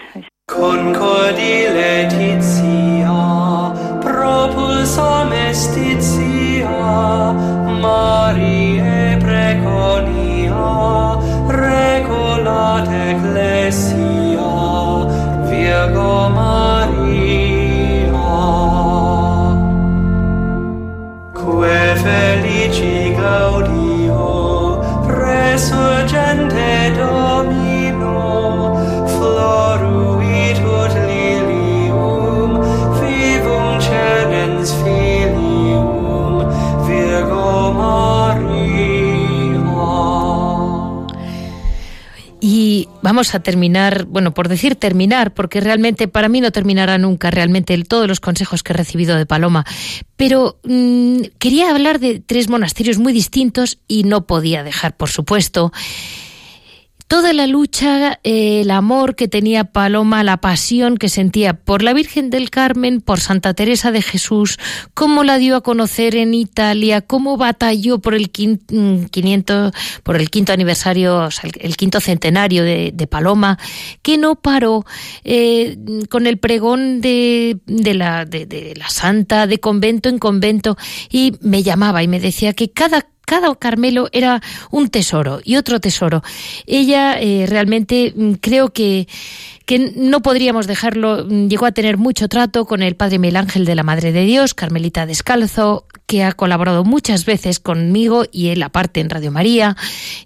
Speaker 5: propulsa mestitia Mariae preconia regolat ecclesia Virgo Maria. Quae felici gaudio resurgente
Speaker 1: dor Vamos a terminar, bueno, por decir terminar, porque realmente para mí no terminará nunca realmente todos los consejos que he recibido de Paloma. Pero mm, quería hablar de tres monasterios muy distintos y no podía dejar, por supuesto, toda la lucha, eh, el amor que tenía Paloma, la pasión que sentía por la Virgen del Carmen, por Santa Teresa de Jesús, cómo la dio a conocer en Italia, cómo batalló por el quin- mm, 500, por el quinto aniversario, o sea, el, quinto centenario de, Paloma, que no paró eh, con el pregón de, de la, de la Santa, de convento en convento, y me llamaba y me decía que cada cada Carmelo era un tesoro y otro tesoro. Ella eh, realmente mm, creo que, que no podríamos dejarlo. mm, Llegó a tener mucho trato con el padre Miguel Ángel de la Madre de Dios, Carmelita Descalzo, que ha colaborado muchas veces conmigo y él aparte en Radio María.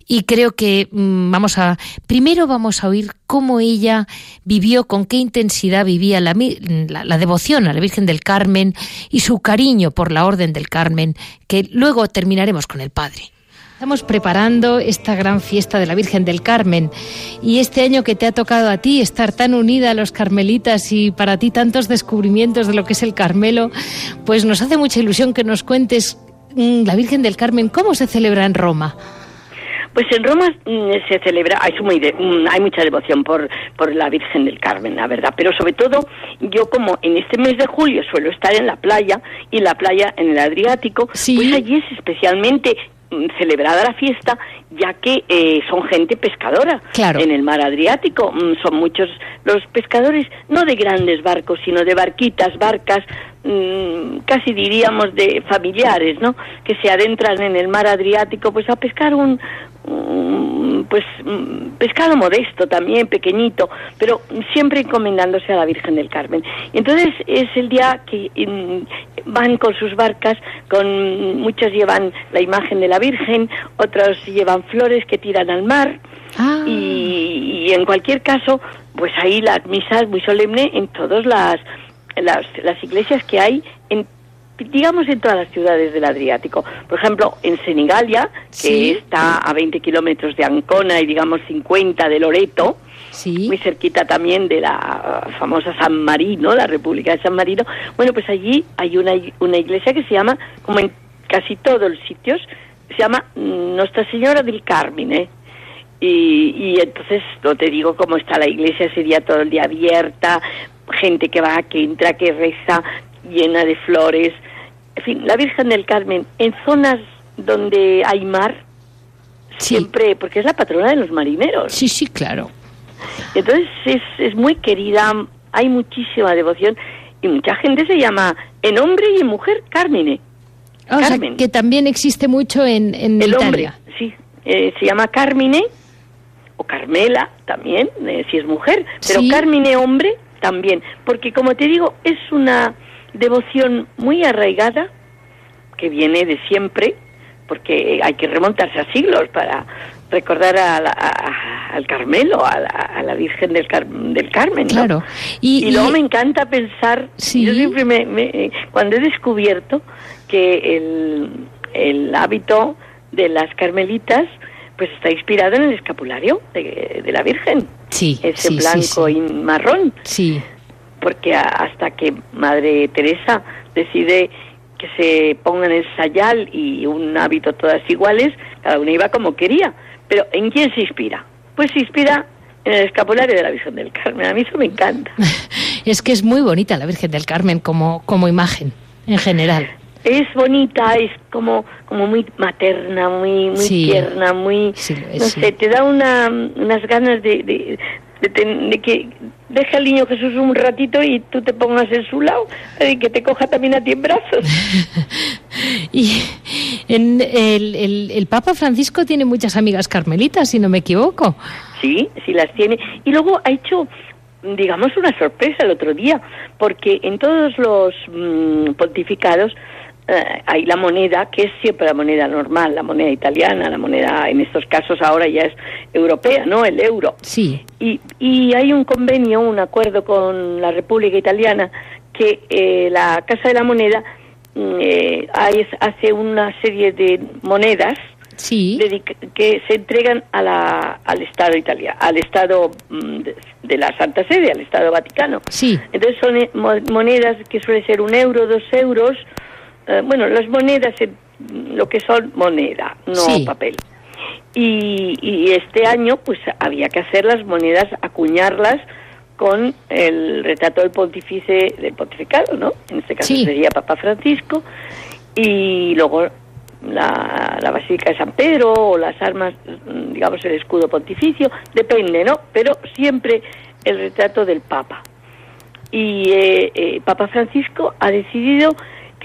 Speaker 1: Y creo que mm, vamos a, primero vamos a oír cómo ella vivió, con qué intensidad vivía la, la devoción a la Virgen del Carmen y su cariño por la Orden del Carmen, que luego terminaremos con el Padre. Estamos preparando esta gran fiesta de la Virgen del Carmen y este año que te ha tocado a ti estar tan unida a los carmelitas y para ti tantos descubrimientos de lo que es el Carmelo, pues nos hace mucha ilusión que nos cuentes mm, la Virgen del Carmen, cómo se celebra en Roma.
Speaker 2: Pues en Roma mm, se celebra, hay, muy de- mm, hay mucha devoción por, por la Virgen del Carmen, la verdad, pero sobre todo yo como en este mes de julio suelo estar en la playa y la playa en el Adriático,
Speaker 1: Sí.
Speaker 2: pues allí es especialmente celebrada la fiesta ya que eh, son gente pescadora
Speaker 1: Claro.
Speaker 2: en el mar Adriático, mm, son muchos los pescadores, no de grandes barcos, sino de barquitas, barcas, mm, casi diríamos de familiares, ¿no? Que se adentran en el mar Adriático pues a pescar un, un, pues mm, pescado modesto también, pequeñito, pero siempre encomendándose a la Virgen del Carmen. Y entonces es el día que van con sus barcas, con muchos llevan la imagen de la Virgen, otros llevan flores que tiran al mar.
Speaker 1: Ah.
Speaker 2: Y, y en cualquier caso, pues ahí las misas muy solemne en todas las, las, las iglesias que hay en digamos en todas las ciudades del Adriático. Por ejemplo, en Senigalia, que está a 20 kilómetros de Ancona y digamos 50 de Loreto,
Speaker 1: Sí.
Speaker 2: muy cerquita también de la famosa San Marino, la República de San Marino. Bueno, pues allí hay una, una iglesia que se llama, como en casi todos los sitios, se llama Nuestra Señora del Carmen, ¿eh? Y, y entonces, no te digo cómo está la iglesia, ese día todo el día abierta, gente que va, que entra, que reza, llena de flores. En fin, la Virgen del Carmen, en zonas donde hay mar,
Speaker 1: Sí.
Speaker 2: siempre, porque es la patrona de los marineros.
Speaker 1: Sí, sí, claro.
Speaker 2: Entonces es, es muy querida, hay muchísima devoción y mucha gente se llama en hombre y en mujer Carmine.
Speaker 1: O sea,
Speaker 2: Carmen.
Speaker 1: que también existe mucho en, en
Speaker 2: El
Speaker 1: Italia.
Speaker 2: hombre, sí, eh, se llama Carmine o Carmela también, eh, si es mujer, pero
Speaker 1: Sí.
Speaker 2: Carmine hombre también, porque como te digo, es una devoción muy arraigada que viene de siempre, porque hay que remontarse a siglos para recordar a la- a- al Carmelo, a la, a la Virgen del, Car- del Carmen. ¿no?
Speaker 1: Claro. Y,
Speaker 2: Y, luego
Speaker 1: y-
Speaker 2: me encanta pensar,
Speaker 1: Sí.
Speaker 2: yo siempre me, me- cuando he descubierto que el, el hábito de las carmelitas pues está inspirado en el escapulario de, de la Virgen,
Speaker 1: sí,
Speaker 2: ese
Speaker 1: sí,
Speaker 2: blanco
Speaker 1: sí.
Speaker 2: y marrón,
Speaker 1: Sí.
Speaker 2: porque hasta que Madre Teresa decide que se pongan el sayal y un hábito todas iguales, cada una iba como quería. Pero ¿en quién se inspira? Pues se inspira en el escapulario de la Virgen del Carmen. A mí eso me encanta.
Speaker 1: Es que es muy bonita la Virgen del Carmen como, como imagen, en general.
Speaker 2: Es bonita, es como como muy materna, muy muy
Speaker 1: Sí.
Speaker 2: tierna, muy
Speaker 1: Sí,
Speaker 2: no
Speaker 1: sí.
Speaker 2: sé, te da una, unas ganas de, de, de ten- de que deje al niño Jesús un ratito y tú te pongas en su lado y que te coja también a ti en brazos.
Speaker 1: Y en el, el- el Papa Francisco tiene muchas amigas carmelitas, si no me equivoco.
Speaker 2: Sí, sí las tiene. Y luego ha hecho, digamos, una sorpresa el otro día, porque en todos los mm, pontificados eh, hay la moneda, que es siempre la moneda normal, la moneda italiana, la moneda, en estos casos ahora ya es europea, ¿no? El euro.
Speaker 1: Sí,
Speaker 2: Y, y hay un convenio, un acuerdo con la República Italiana que eh, la Casa de la Moneda mm, eh, hay- hace una serie de monedas
Speaker 1: sí.
Speaker 2: que se entregan a la, al Estado italiano, al Estado mm, de, de la Santa Sede, al Estado Vaticano.
Speaker 1: Sí,
Speaker 2: Entonces son eh, mo- monedas que suele ser un euro, dos euros. Eh, bueno, las monedas, eh, lo que son moneda, no
Speaker 1: Sí.
Speaker 2: papel. Y, y este año, pues había que hacer las monedas, acuñarlas con el retrato del pontífice, del pontificado, ¿no? En este caso
Speaker 1: Sí.
Speaker 2: sería Papa Francisco. Y luego la, la Basílica de San Pedro o las armas, digamos el escudo pontificio, depende, ¿no? Pero siempre el retrato del Papa. Y eh, eh, Papa Francisco ha decidido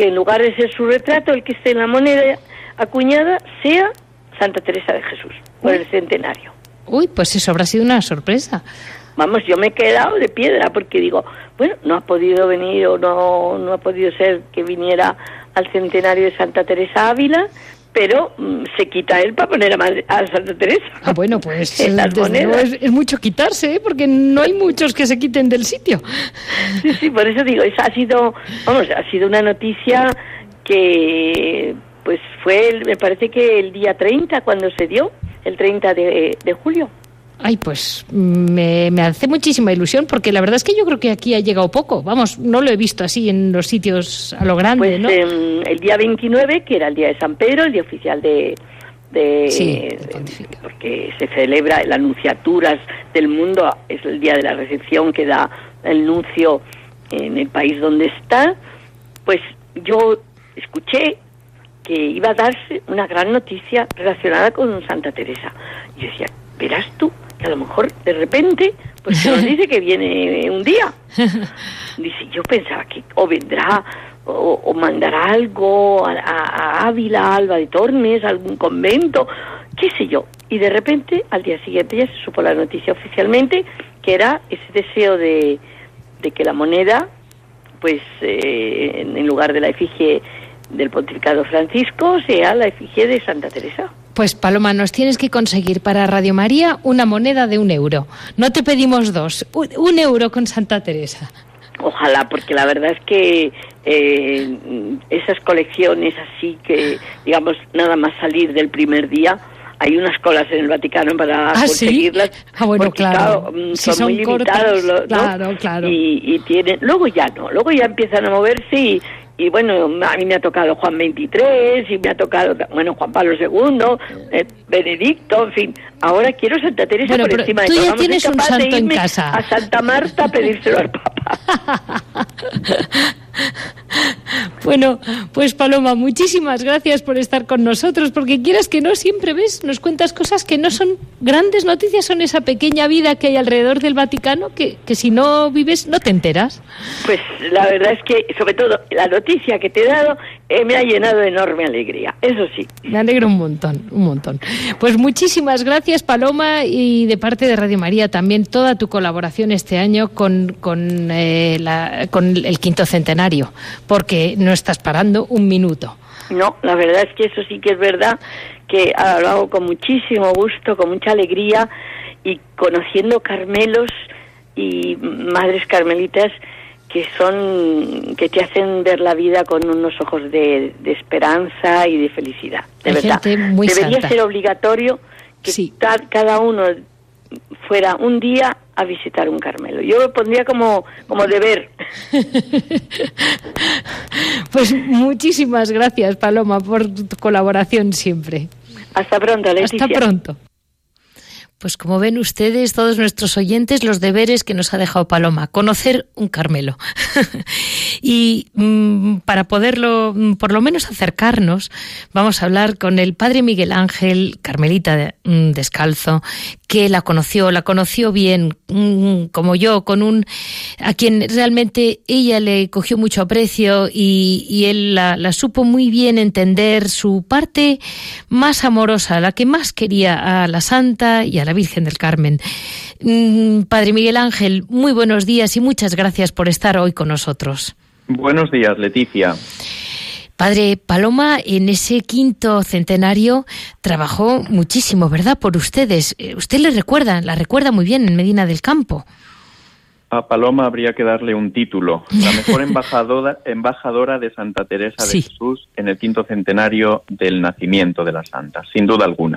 Speaker 2: que en lugar de ser su retrato, el que esté en la moneda acuñada sea Santa Teresa de Jesús, por el centenario.
Speaker 1: uy, pues eso habrá sido una sorpresa.
Speaker 2: Vamos, yo me he quedado de piedra porque digo, bueno, no ha podido venir o no, no ha podido ser que viniera al centenario de Santa Teresa Ávila, pero mm, se quita él para poner a, Madre- a Santa Teresa.
Speaker 1: Ah, bueno, pues
Speaker 2: En las
Speaker 1: desde luego
Speaker 2: monedas.
Speaker 1: es, es mucho quitarse, ¿eh? porque no hay muchos que se quiten del sitio.
Speaker 2: Sí, sí, por eso digo, esa ha sido, vamos, ha sido una noticia que, pues fue, el- me parece que el día 30 cuando se dio, el 30 de, de julio.
Speaker 1: Ay, pues me, me hace muchísima ilusión, porque la verdad es que yo creo que aquí ha llegado poco. Vamos, no lo he visto así en los sitios a lo grande,
Speaker 2: Pues
Speaker 1: ¿no?
Speaker 2: em, el día 29, que era el día de San Pedro, el día oficial de... de
Speaker 1: Sí,
Speaker 2: de- porque se celebra las anunciaturas del mundo, es el día de la recepción que da el nuncio en el país donde está, pues yo escuché que iba a darse una gran noticia relacionada con Santa Teresa. Y yo decía, verás tú, que a lo mejor de repente, pues se nos dice que viene un día. Dice, yo pensaba que o vendrá o, o mandará algo a, a- a Ávila, Alba de Tormes, a algún convento, qué sé yo. Y de repente, al día siguiente ya se supo la noticia oficialmente, que era ese deseo de, de que la moneda, pues eh, en en lugar de la efigie del pontificado Francisco, sea la efigie de Santa Teresa.
Speaker 1: Pues Paloma, nos tienes que conseguir para Radio María una moneda de un euro. No te pedimos dos, un, un euro con Santa Teresa.
Speaker 2: Ojalá, porque la verdad es que eh, esas colecciones así que, digamos, nada más salir del primer día, hay unas colas en el Vaticano para
Speaker 1: ¿Ah, sí?
Speaker 2: conseguirlas.
Speaker 1: Ah, bueno,
Speaker 2: porque,
Speaker 1: claro.
Speaker 2: mm,
Speaker 1: Si
Speaker 2: son,
Speaker 1: son
Speaker 2: muy
Speaker 1: cortas,
Speaker 2: limitados, ¿no?
Speaker 1: claro, claro.
Speaker 2: Y, y tienen, luego ya no, luego ya empiezan a moverse y, y bueno, a mí me ha tocado Juan 23 y me ha tocado, bueno, Juan Pablo II, eh, Benedicto, en fin. Ahora quiero Santa Teresa
Speaker 1: Bueno,
Speaker 2: por encima de
Speaker 1: tú
Speaker 2: todo.
Speaker 1: ya tienes un santo en casa.
Speaker 2: A Santa Marta a pedírselo al Papa.
Speaker 1: Bueno, pues Paloma, muchísimas gracias por estar con nosotros, porque quieras que no, siempre ves, nos cuentas cosas que no son grandes noticias, son esa pequeña vida que hay alrededor del Vaticano, que, que si no vives no te enteras.
Speaker 2: Pues la verdad es que, sobre todo, la noticia que te he dado eh, me ha llenado de enorme alegría. Eso sí.
Speaker 1: Me alegro un montón, un montón. Pues muchísimas gracias, Paloma, y de parte de Radio María también toda tu colaboración este año con, con, eh, la- con el quinto centenario, porque no estás parando un minuto.
Speaker 2: No, la verdad es que eso sí que es verdad, que lo hago con muchísimo gusto, con mucha alegría y conociendo Carmelos y madres carmelitas que son que te hacen ver la vida con unos ojos de, de esperanza y de felicidad. De
Speaker 1: Hay
Speaker 2: verdad. Debería
Speaker 1: santa.
Speaker 2: ser obligatorio que
Speaker 1: Sí.
Speaker 2: cada uno fuera un día a visitar un Carmelo. Yo lo pondría como, como deber.
Speaker 1: Pues muchísimas gracias, Paloma, por tu colaboración siempre.
Speaker 2: Hasta pronto, Leticia.
Speaker 1: Hasta pronto. Pues como ven ustedes, todos nuestros oyentes, los deberes que nos ha dejado Paloma, conocer un Carmelo. y mm, para poderlo, mm, por lo menos acercarnos, vamos a hablar con el padre Miguel Ángel, Carmelita mm, Descalzo, que la conoció, la conoció bien, como yo, con un a quien realmente ella le cogió mucho aprecio y, él la, la, supo muy bien entender su parte más amorosa, la que más quería a la Santa y a la Virgen del Carmen. Padre Miguel Ángel, muy buenos días y muchas gracias por estar hoy con nosotros.
Speaker 6: Buenos días, Leticia.
Speaker 1: Padre Paloma, en ese quinto centenario trabajó muchísimo, ¿verdad? Por ustedes. Eh, usted le recuerda, la recuerda muy bien en Medina del Campo.
Speaker 6: A Paloma habría que darle un título, la mejor embajadora, embajadora de Santa Teresa de Jesús en el quinto centenario del nacimiento de la Santa, sin duda alguna.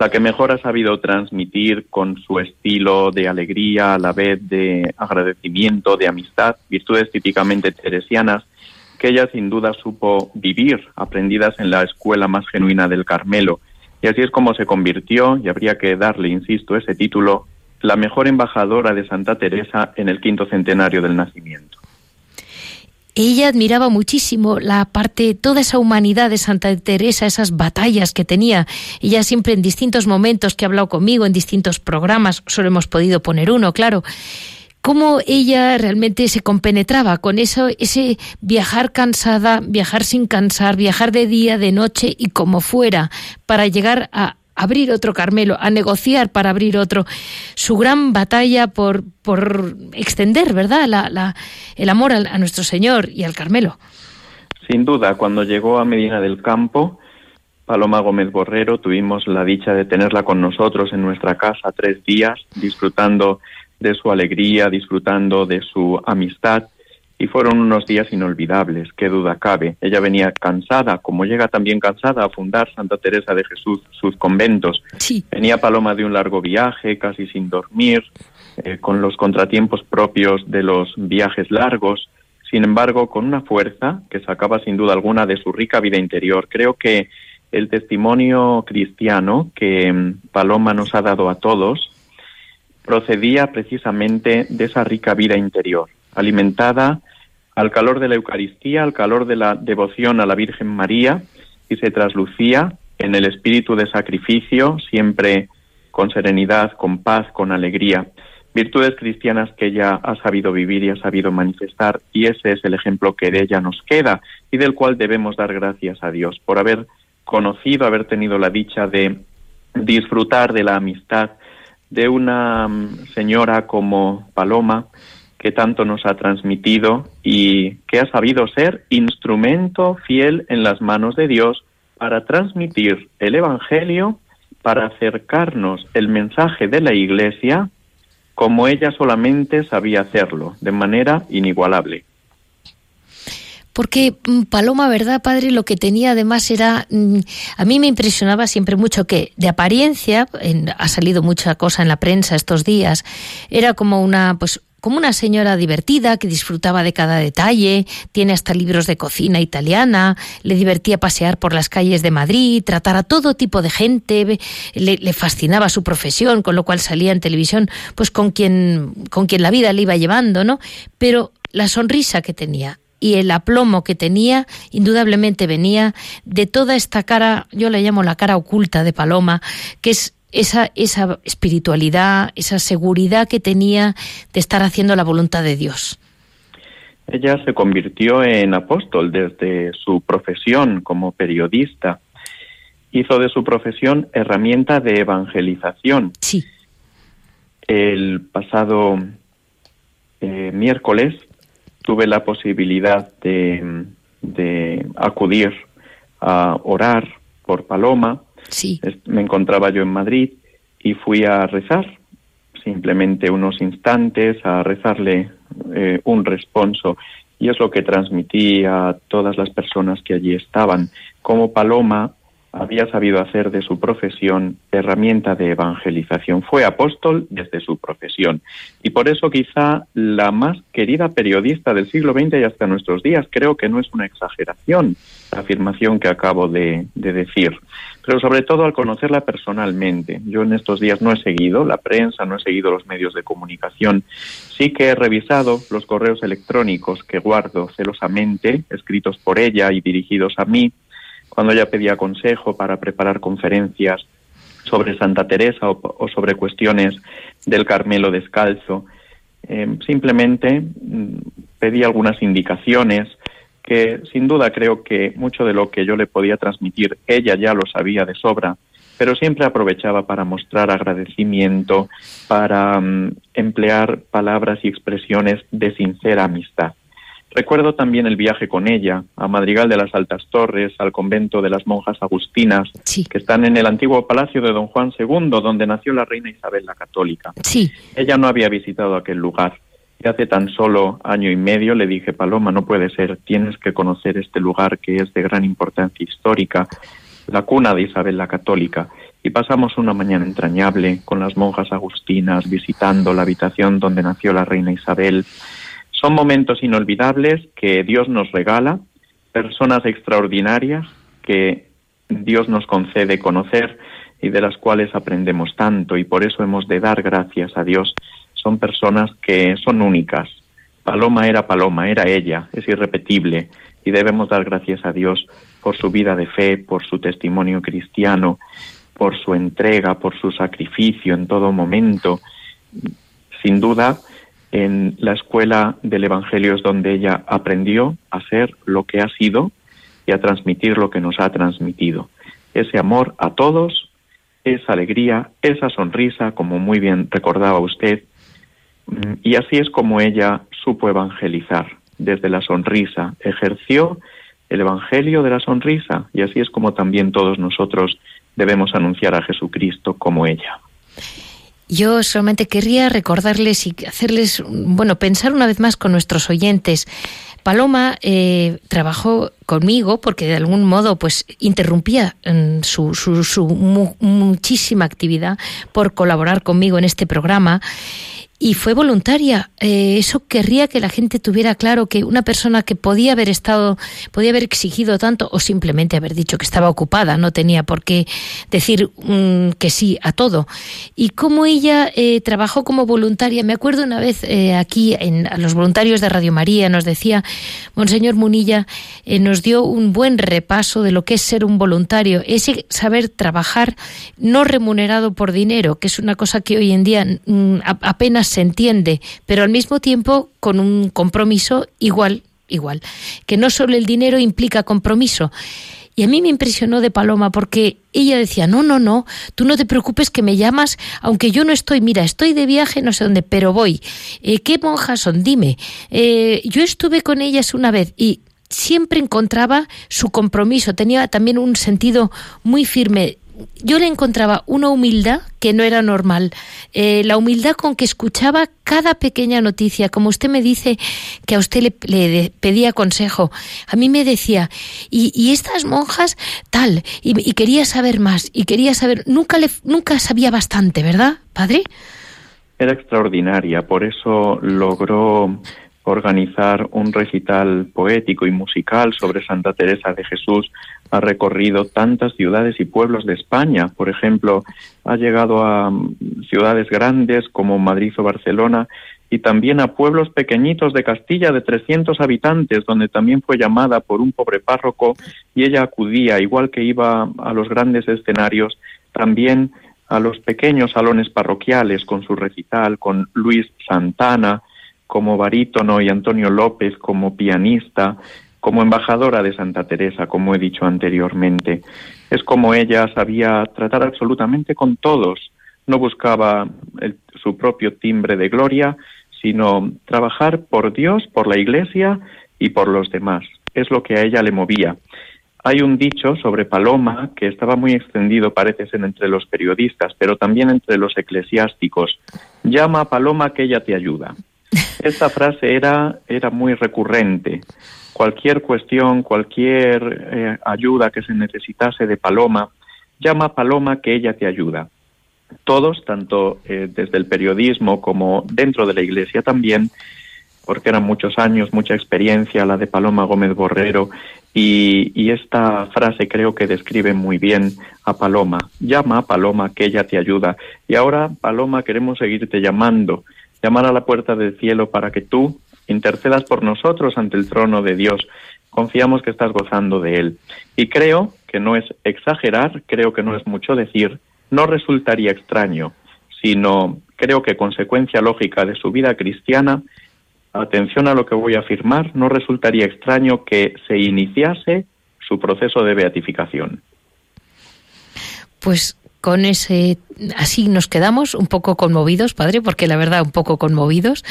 Speaker 6: La que mejor ha sabido transmitir con su estilo de alegría, a la vez de agradecimiento, de amistad, virtudes típicamente teresianas, que ella sin duda supo vivir, aprendidas en la escuela más genuina del Carmelo. Y así es como se convirtió, y habría que darle, insisto, ese título, la mejor embajadora de Santa Teresa en el quinto centenario del nacimiento.
Speaker 1: Ella admiraba muchísimo la parte, toda esa humanidad de Santa Teresa, esas batallas que tenía. Ella siempre en distintos momentos que ha hablado conmigo, en distintos programas, solo hemos podido poner uno, claro, cómo ella realmente se compenetraba con eso, ese viajar cansada, viajar sin cansar, viajar de día, de noche y como fuera, para llegar a abrir otro Carmelo, a negociar para abrir otro. Su gran batalla por, por extender, ¿verdad?, la, el amor a nuestro Señor y al Carmelo.
Speaker 6: Sin duda, cuando llegó a Medina del Campo, Paloma Gómez Borrero, tuvimos la dicha de tenerla con nosotros en nuestra casa tres días, disfrutando de su alegría, disfrutando de su amistad y fueron unos días inolvidables, qué duda cabe. Ella venía cansada, como llega también cansada a fundar Santa Teresa de Jesús sus conventos. Venía Paloma de un largo viaje, casi sin dormir, eh, con los contratiempos propios de los viajes largos, sin embargo, con una fuerza que sacaba sin duda alguna de su rica vida interior. Creo que el testimonio cristiano que mm, Paloma nos ha dado a todos procedía precisamente de esa rica vida interior, alimentada al calor de la Eucaristía, al calor de la devoción a la Virgen María, y se traslucía en el espíritu de sacrificio, siempre con serenidad, con paz, con alegría. Virtudes cristianas que ella ha sabido vivir y ha sabido manifestar, y ese es el ejemplo que de ella nos queda y del cual debemos dar gracias a Dios por haber conocido, haber tenido la dicha de disfrutar de la amistad de una mm, señora como Paloma, que tanto nos ha transmitido y que ha sabido ser instrumento fiel en las manos de Dios para transmitir el Evangelio, para acercarnos el mensaje de la Iglesia como ella solamente sabía hacerlo, de manera inigualable.
Speaker 1: Porque mm, Paloma, ¿verdad, padre? Lo que tenía además era, mm, a mí me impresionaba siempre mucho que de apariencia, ha salido mucha cosa en la prensa estos días, era como una, pues, como una señora divertida que disfrutaba de cada detalle, tiene hasta libros de cocina italiana, le divertía pasear por las calles de Madrid, tratar a todo tipo de gente, le, le, fascinaba su profesión, con lo cual salía en televisión, pues con quien, con quien la vida le iba llevando, ¿no? Pero la sonrisa que tenía, y el aplomo que tenía indudablemente venía de toda esta cara, yo la llamo la cara oculta de Paloma, que es esa, esa espiritualidad, esa seguridad que tenía de estar haciendo la voluntad de Dios.
Speaker 6: Ella se convirtió en apóstol desde su profesión como periodista. Hizo de su profesión herramienta de evangelización.
Speaker 1: Sí.
Speaker 6: El pasado eh, miércoles tuve la posibilidad de, de acudir a orar por Paloma.
Speaker 1: Sí.
Speaker 6: Me encontraba yo en Madrid y fui a rezar, simplemente unos instantes, a rezarle eh, un responso. Y es lo que transmití a todas las personas que allí estaban. Como Paloma había sabido hacer de su profesión herramienta de evangelización. Fue apóstol desde su profesión. Y por eso quizá la más querida periodista del siglo XX y hasta nuestros días, creo que no es una exageración la afirmación que acabo de, de decir. Pero sobre todo al conocerla personalmente. Yo en estos días no he seguido la prensa, no he seguido los medios de comunicación. Sí que he revisado los correos electrónicos que guardo celosamente, escritos por ella y dirigidos a mí, cuando ella pedía consejo para preparar conferencias sobre Santa Teresa o, sobre cuestiones del Carmelo descalzo. Eh, simplemente mm, pedí algunas indicaciones que sin duda creo que mucho de lo que yo le podía transmitir ella ya lo sabía de sobra, pero siempre aprovechaba para mostrar agradecimiento, para mm, emplear palabras y expresiones de sincera amistad. Recuerdo también el viaje con ella a Madrigal de las Altas Torres, al convento de las monjas agustinas, que están en el antiguo palacio de don Juan II, donde nació la reina Isabel la Católica.
Speaker 1: Sí.
Speaker 6: Ella no había visitado aquel lugar. Y hace tan solo año y medio le dije, Paloma, no puede ser, tienes que conocer este lugar que es de gran importancia histórica, la cuna de Isabel la Católica. Y pasamos una mañana entrañable con las monjas agustinas, visitando la habitación donde nació la reina Isabel, son momentos inolvidables que Dios nos regala, personas extraordinarias que Dios nos concede conocer y de las cuales aprendemos tanto y por eso hemos de dar gracias a Dios. Son personas que son únicas. Paloma era Paloma, era ella, es irrepetible y debemos dar gracias a Dios por su vida de fe, por su testimonio cristiano, por su entrega, por su sacrificio en todo momento. Sin duda, en la escuela del Evangelio es donde ella aprendió a ser lo que ha sido y a transmitir lo que nos ha transmitido. Ese amor a todos, esa alegría, esa sonrisa, como muy bien recordaba usted, mm, y así es como ella supo evangelizar. Desde la sonrisa ejerció el Evangelio de la sonrisa y así es como también todos nosotros debemos anunciar a Jesucristo como ella.
Speaker 1: Yo solamente querría recordarles y hacerles, bueno, pensar una vez más con nuestros oyentes. Paloma eh, trabajó conmigo porque de algún modo pues interrumpía mm, su, su, su muchísima actividad por colaborar conmigo en este programa y fue voluntaria. Eh, eso querría que la gente tuviera claro que una persona que podía haber estado, podía haber exigido tanto o simplemente haber dicho que estaba ocupada, no tenía por qué decir mm, que sí a todo. Y cómo ella eh, trabajó como voluntaria. Me acuerdo una vez eh, aquí en a los voluntarios de Radio María nos decía, Monseñor Munilla nos dio un buen repaso de lo que es ser un voluntario, ese saber trabajar no remunerado por dinero, que es una cosa que hoy en día mm, apenas se entiende, pero al mismo tiempo con un compromiso igual, igual, que no solo el dinero implica compromiso. Y a mí me impresionó de Paloma porque ella decía, no, no, no, tú no te preocupes que me llamas, aunque yo no estoy, mira, estoy de viaje, no sé dónde, pero voy. Eh, ¿Qué monjas son? Dime. Eh, yo estuve con ellas una vez y siempre encontraba su compromiso, tenía también un sentido muy firme yo le encontraba una humildad que no era normal. Eh, la humildad con que escuchaba cada pequeña noticia. Como usted me dice que a usted le, pedía consejo, a mí me decía, y, estas monjas tal, y, quería saber más, y quería saber, nunca, le, nunca sabía bastante, ¿verdad, padre?
Speaker 6: Era extraordinaria, por eso logró organizar un recital poético y musical sobre Santa Teresa de Jesús, ha recorrido tantas ciudades y pueblos de España. Por ejemplo, ha llegado a mm, ciudades grandes como Madrid o Barcelona y también a pueblos pequeñitos de Castilla de 300 habitantes, donde también fue llamada por un pobre párroco y ella acudía, igual que iba a los grandes escenarios, también a los pequeños salones parroquiales con su recital, con Luis Santana, como barítono y Antonio López como pianista, como embajadora de Santa Teresa, como he dicho anteriormente. Es como ella sabía tratar absolutamente con todos. No buscaba su propio timbre de gloria, sino trabajar por Dios, por la Iglesia y por los demás. Es lo que a ella le movía. Hay un dicho sobre Paloma que estaba muy extendido, parece ser, entre los periodistas, pero también entre los eclesiásticos. Llama a Paloma que ella te ayuda. Esta frase era, era muy recurrente. Cualquier cuestión, cualquier eh, ayuda que se necesitase de Paloma, llama a Paloma que ella te ayuda. Todos, tanto eh, desde el periodismo como dentro de la iglesia también, porque eran muchos años, mucha experiencia la de Paloma Gómez Borrero, y, y, esta frase creo que describe muy bien a Paloma. Llama a Paloma que ella te ayuda. Y ahora, Paloma, queremos seguirte llamando, llamar a la puerta del cielo para que tú intercedas por nosotros ante el trono de Dios. Confiamos que estás gozando de Él. Y creo que no es exagerar, creo que no es mucho decir, no resultaría extraño, sino creo que consecuencia lógica de su vida cristiana atención a lo que voy a afirmar, no resultaría extraño que se iniciase su proceso de beatificación.
Speaker 1: Pues con ese así nos quedamos un poco conmovidos, padre, porque la verdad un poco conmovidos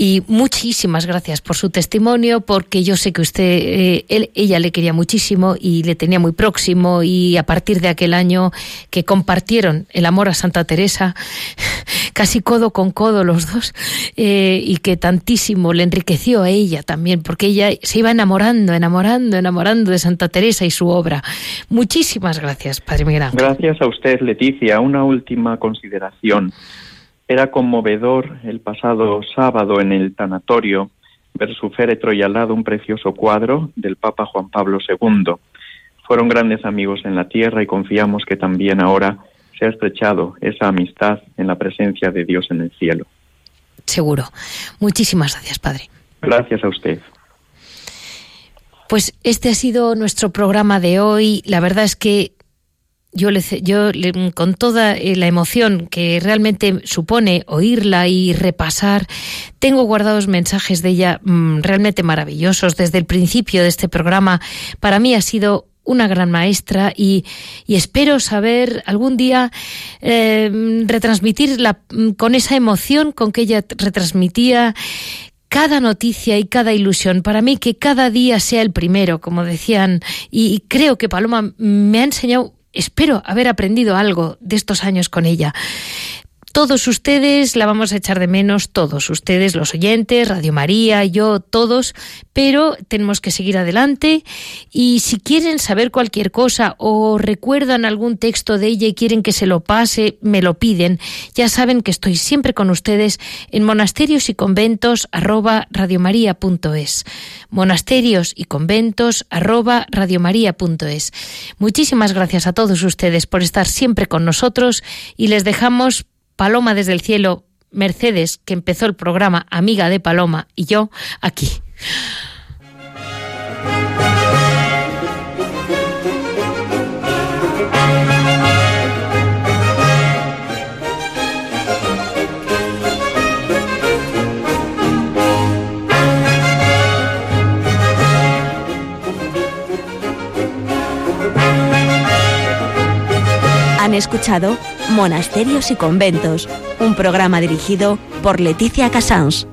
Speaker 1: y muchísimas gracias por su testimonio, porque yo sé que usted, eh, ella le quería muchísimo y le tenía muy próximo y a partir de aquel año que compartieron el amor a Santa Teresa, casi codo con codo los dos, eh, y que tantísimo le enriqueció a ella también, porque ella se iba enamorando, enamorando, enamorando de Santa Teresa y su obra. Muchísimas gracias, Padre Miguel.
Speaker 6: Gracias a usted, Leticia. Una última consideración. Era conmovedor el pasado sábado en el tanatorio ver su féretro y al lado un precioso cuadro del Papa Juan Pablo II. Fueron grandes amigos en la tierra y confiamos que también ahora se ha estrechado esa amistad en la presencia de Dios en el cielo.
Speaker 1: Seguro. Muchísimas gracias, Padre.
Speaker 6: Gracias a usted.
Speaker 1: Pues este ha sido nuestro programa de hoy. La verdad es que yo, le, yo con toda eh, la emoción que realmente supone oírla y repasar, tengo guardados mensajes de ella mmm, realmente maravillosos. Desde el principio de este programa, para mí ha sido una gran maestra y, y espero saber algún día eh, retransmitirla con esa emoción con que ella retransmitía cada noticia y cada ilusión. Para mí que cada día sea el primero, como decían, y creo que Paloma me ha enseñado espero haber aprendido algo de estos años con ella. Todos ustedes la vamos a echar de menos, todos ustedes, los oyentes, Radio María, yo, todos, pero tenemos que seguir adelante y si quieren saber cualquier cosa o recuerdan algún texto de ella y quieren que se lo pase, me lo piden. Ya saben que estoy siempre con ustedes en monasterios y conventos arroba radiomaria.es. Monasterios y conventos arroba radiomaria.es. Muchísimas gracias a todos ustedes por estar siempre con nosotros y les dejamos Paloma desde el cielo, Mercedes, que empezó el programa Amiga de Paloma, y yo aquí.
Speaker 7: Han escuchado Monasterios y Conventos, un programa dirigido por Leticia Casans.